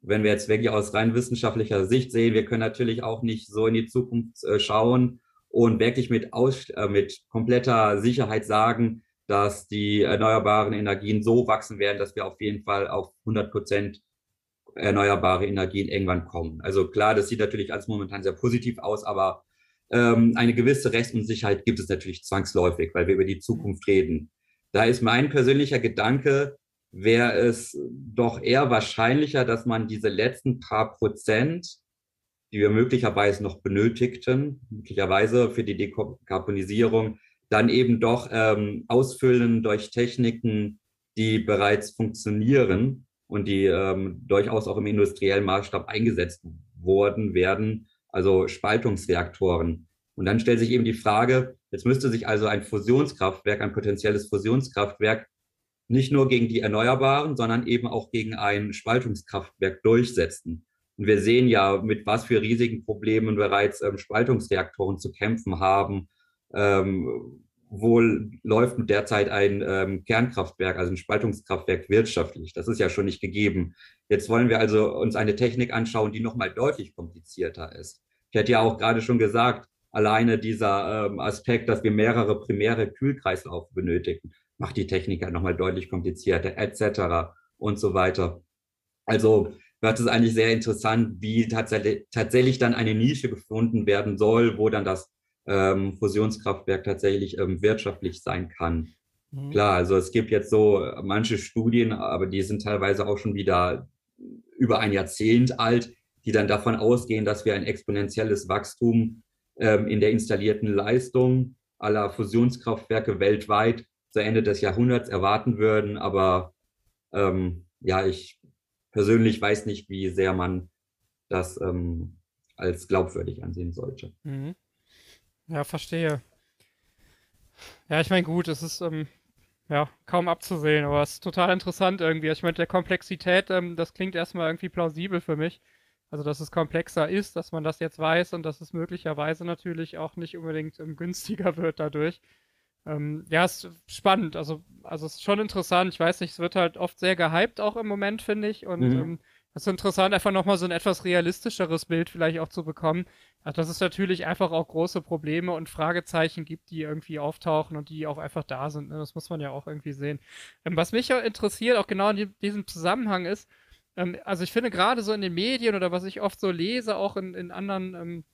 [SPEAKER 2] wenn wir jetzt wirklich aus rein wissenschaftlicher Sicht sehen, wir können natürlich auch nicht so in die Zukunft äh, schauen und wirklich mit, aus, äh, mit kompletter Sicherheit sagen, dass die erneuerbaren Energien so wachsen werden, dass wir auf jeden Fall auf 100 Prozent erneuerbare Energien irgendwann kommen. Also klar, das sieht natürlich alles momentan sehr positiv aus, aber ähm, eine gewisse Rechtsunsicherheit gibt es natürlich zwangsläufig, weil wir über die Zukunft reden. Da ist mein persönlicher Gedanke, wäre es doch eher wahrscheinlicher, dass man diese letzten paar Prozent, die wir möglicherweise noch benötigten, möglicherweise für die Dekarbonisierung, dann eben doch ähm, ausfüllen durch Techniken, die bereits funktionieren und die ähm, durchaus auch im industriellen Maßstab eingesetzt worden werden, also Spaltungsreaktoren. Und dann stellt sich eben die Frage, jetzt müsste sich also ein Fusionskraftwerk, ein potenzielles Fusionskraftwerk nicht nur gegen die Erneuerbaren, sondern eben auch gegen ein Spaltungskraftwerk durchsetzen. Und wir sehen ja, mit was für riesigen Problemen bereits ähm, Spaltungsreaktoren zu kämpfen haben, ähm, wohl läuft derzeit ein ähm, Kernkraftwerk, also ein Spaltungskraftwerk wirtschaftlich. Das ist ja schon nicht gegeben. Jetzt wollen wir also uns eine Technik anschauen, die nochmal deutlich komplizierter ist. Ich hätte ja auch gerade schon gesagt, alleine dieser ähm, Aspekt, dass wir mehrere primäre Kühlkreislaufe benötigen, macht die Technik ja nochmal deutlich komplizierter, etc. und so weiter. Also wird es eigentlich sehr interessant, wie tatsächlich, tatsächlich dann eine Nische gefunden werden soll, wo dann das ähm, Fusionskraftwerk tatsächlich ähm, wirtschaftlich sein kann. Mhm. Klar, also es gibt jetzt so manche Studien, aber die sind teilweise auch schon wieder über ein Jahrzehnt alt, die dann davon ausgehen, dass wir ein exponentielles Wachstum ähm, in der installierten Leistung aller Fusionskraftwerke weltweit zu Ende des Jahrhunderts erwarten würden. Aber ähm, ja, ich persönlich weiß nicht, wie sehr man das ähm, als glaubwürdig ansehen sollte. Mhm.
[SPEAKER 1] Ja, verstehe. Ja, ich meine, gut, es ist ähm, ja kaum abzusehen, aber es ist total interessant irgendwie. Ich meine, der Komplexität, ähm, das klingt erstmal irgendwie plausibel für mich. Also, dass es komplexer ist, dass man das jetzt weiß und dass es möglicherweise natürlich auch nicht unbedingt ähm, günstiger [LAUGHS] wird dadurch. Ähm, ja, ist spannend. Also, also es ist schon interessant. Ich weiß nicht, es wird halt oft sehr gehypt auch im Moment, finde ich. Und mhm. Es ist interessant, einfach nochmal so ein etwas realistischeres Bild vielleicht auch zu bekommen. Also, dass es natürlich einfach auch große Probleme und Fragezeichen gibt, die irgendwie auftauchen und die auch einfach da sind. Ne? Das muss man ja auch irgendwie sehen. Ähm, was mich interessiert, auch genau in diesem Zusammenhang ist, ähm, also ich finde gerade so in den Medien oder was ich oft so lese, auch in, in anderen ähm,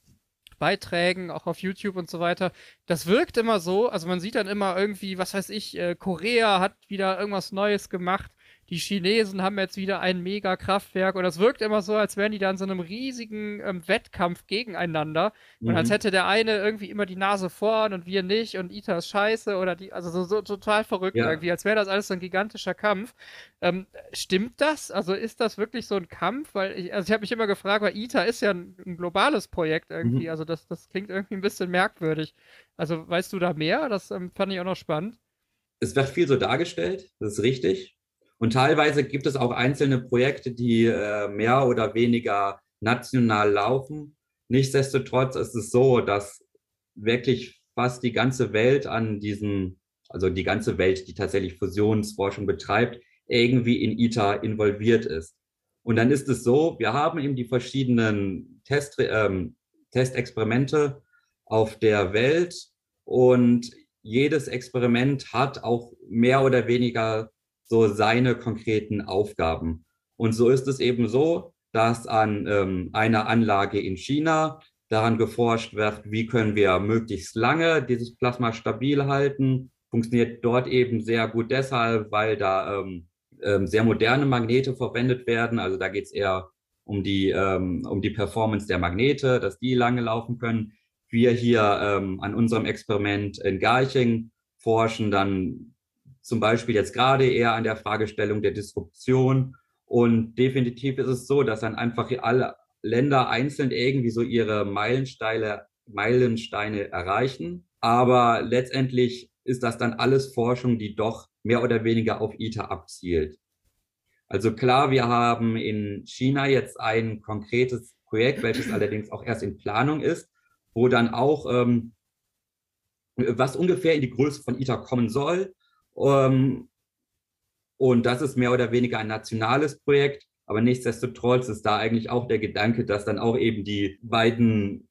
[SPEAKER 1] Beiträgen, auch auf YouTube und so weiter. Das wirkt immer so, also man sieht dann immer irgendwie, was weiß ich, äh, Korea hat wieder irgendwas Neues gemacht die Chinesen haben jetzt wieder ein Mega-Kraftwerk und das wirkt immer so, als wären die da in so einem riesigen ähm, Wettkampf gegeneinander mhm. und als mhm. hätte der eine irgendwie immer die Nase vorn und wir nicht und ITER ist scheiße oder die, also so, so total verrückt ja. irgendwie, als wäre das alles so ein gigantischer Kampf. Ähm, stimmt das? Also ist das wirklich so ein Kampf? Weil ich, also ich habe mich immer gefragt, weil ITER ist ja ein, ein globales Projekt irgendwie, mhm. also das, das klingt irgendwie ein bisschen merkwürdig. Also weißt du da mehr? Das ähm, fand ich auch noch spannend.
[SPEAKER 2] Es wird viel so dargestellt, das ist richtig. Und teilweise gibt es auch einzelne Projekte, die äh, mehr oder weniger national laufen. Nichtsdestotrotz ist es so, dass wirklich fast die ganze Welt an diesen, also die ganze Welt, die tatsächlich Fusionsforschung betreibt, irgendwie in ITER involviert ist. Und dann ist es so, wir haben eben die verschiedenen Test, ähm, Testexperimente auf der Welt und jedes Experiment hat auch mehr oder weniger so seine konkreten Aufgaben. Und so ist es eben so, dass an ähm, einer Anlage in China daran geforscht wird, wie können wir möglichst lange dieses Plasma stabil halten. Funktioniert dort eben sehr gut deshalb, weil da ähm, ähm, sehr moderne Magnete verwendet werden. Also da geht es eher um die, ähm, um die Performance der Magnete, dass die lange laufen können. Wir hier ähm, an unserem Experiment in Garching forschen dann zum Beispiel jetzt gerade eher an der Fragestellung der Disruption. Und definitiv ist es so, dass dann einfach alle Länder einzeln irgendwie so ihre Meilensteine, Meilensteine erreichen. Aber letztendlich ist das dann alles Forschung, die doch mehr oder weniger auf ITER abzielt. Also klar, wir haben in China jetzt ein konkretes Projekt, welches allerdings auch erst in Planung ist, wo dann auch ähm, was ungefähr in die Größe von ITER kommen soll, ähm, und das ist mehr oder weniger ein nationales Projekt, aber nichtsdestotrotz ist da eigentlich auch der Gedanke, dass dann auch eben die beiden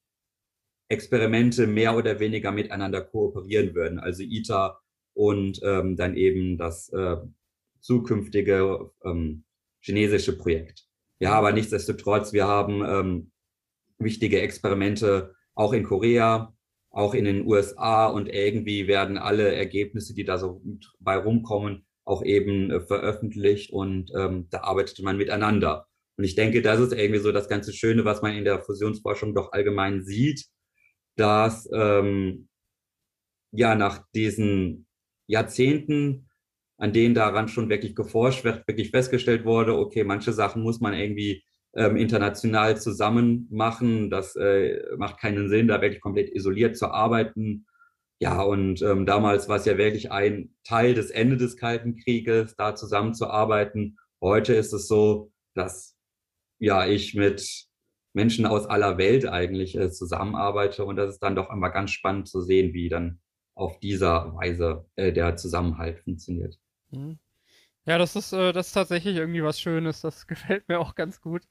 [SPEAKER 2] Experimente mehr oder weniger miteinander kooperieren würden, also ITER und ähm, dann eben das äh, zukünftige ähm, chinesische Projekt. Ja, aber nichtsdestotrotz, wir haben ähm, wichtige Experimente auch in Korea, auch in den USA und irgendwie werden alle Ergebnisse, die da so bei rumkommen, auch eben äh, veröffentlicht und ähm, da arbeitet man miteinander. Und ich denke, das ist irgendwie so das ganze Schöne, was man in der Fusionsforschung doch allgemein sieht, dass ähm, ja nach diesen Jahrzehnten, an denen daran schon wirklich geforscht wird, wirklich festgestellt wurde, okay, manche Sachen muss man irgendwie ähm, international zusammen machen. Das äh, macht keinen Sinn, da wirklich komplett isoliert zu arbeiten. Ja, und ähm, damals war es ja wirklich ein Teil des Ende des Kalten Krieges, da zusammenzuarbeiten. Heute ist es so, dass ja ich mit Menschen aus aller Welt eigentlich äh, zusammenarbeite und das ist dann doch immer ganz spannend zu sehen, wie dann auf dieser Weise äh, der Zusammenhalt funktioniert.
[SPEAKER 1] Mhm. Ja, das ist, äh, das ist tatsächlich irgendwie was Schönes. Das [LAUGHS] gefällt mir auch ganz gut,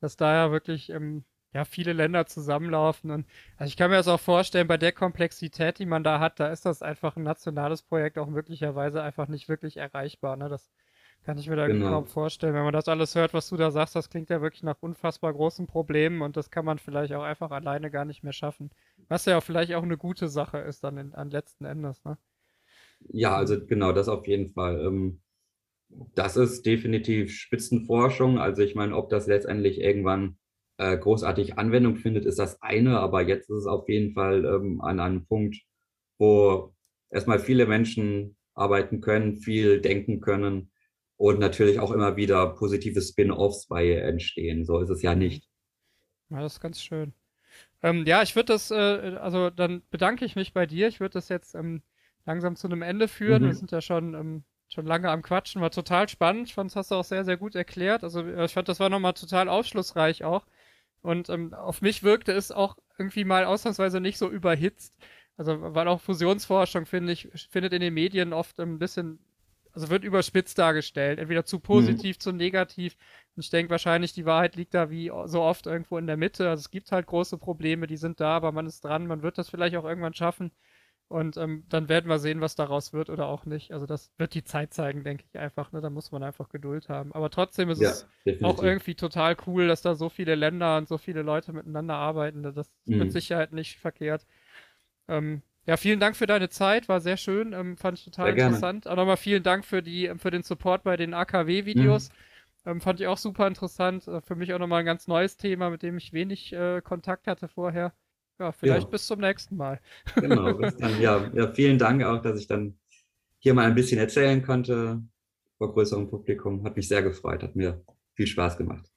[SPEAKER 1] dass da ja wirklich ähm, ja, viele Länder zusammenlaufen. Und also ich kann mir das auch vorstellen, bei der Komplexität, die man da hat, da ist das einfach ein nationales Projekt auch möglicherweise einfach nicht wirklich erreichbar. Ne? Das kann ich mir da genau. kaum vorstellen. Wenn man das alles hört, was du da sagst, das klingt ja wirklich nach unfassbar großen Problemen und das kann man vielleicht auch einfach alleine gar nicht mehr schaffen. Was ja auch vielleicht auch eine gute Sache ist dann in, an letzten Endes. Ne?
[SPEAKER 2] Ja, also genau, das auf jeden Fall. Ähm, das ist definitiv Spitzenforschung. Also ich meine, ob das letztendlich irgendwann äh, großartig Anwendung findet, ist das eine, aber jetzt ist es auf jeden Fall ähm, an einem Punkt, wo erstmal viele Menschen arbeiten können, viel denken können und natürlich auch immer wieder positive Spin-offs bei entstehen. So ist es ja nicht.
[SPEAKER 1] Ja, das ist ganz schön. Ähm, ja, ich würde das, äh, also dann bedanke ich mich bei dir. Ich würde das jetzt ähm, langsam zu einem Ende führen. Mhm. Wir sind ja schon ähm, schon lange am Quatschen. War total spannend. Ich fand, das hast du auch sehr, sehr gut erklärt. Also äh, ich fand, das war nochmal total aufschlussreich auch. Und ähm, auf mich wirkte es auch irgendwie mal ausnahmsweise nicht so überhitzt. Also, weil auch Fusionsforschung, finde ich, findet in den Medien oft ein bisschen, also wird überspitzt dargestellt. Entweder zu positiv, mhm. zu negativ. Und ich denke wahrscheinlich, die Wahrheit liegt da wie so oft irgendwo in der Mitte. Also es gibt halt große Probleme, die sind da, aber man ist dran, man wird das vielleicht auch irgendwann schaffen. Und ähm, dann werden wir sehen, was daraus wird oder auch nicht. Also das wird die Zeit zeigen, denke ich einfach. Ne? Da muss man einfach Geduld haben. Aber trotzdem ist ja, es definitiv. auch irgendwie total cool, dass da so viele Länder und so viele Leute miteinander arbeiten. Das ist mhm. mit Sicherheit nicht verkehrt. Ähm, ja, vielen Dank für deine Zeit, war sehr schön, ähm, fand ich total sehr interessant. Auch nochmal vielen Dank für die, für den Support bei den AKW-Videos. Mhm. Ähm, fand ich auch super interessant. Äh, für mich auch nochmal ein ganz neues Thema, mit dem ich wenig äh, Kontakt hatte vorher. Ja, vielleicht ja. bis zum nächsten Mal. [LAUGHS]
[SPEAKER 2] Genau, bis dann. Ja, ja, vielen Dank auch, dass ich dann hier mal ein bisschen erzählen konnte vor größerem Publikum. Hat mich sehr gefreut, hat mir viel Spaß gemacht.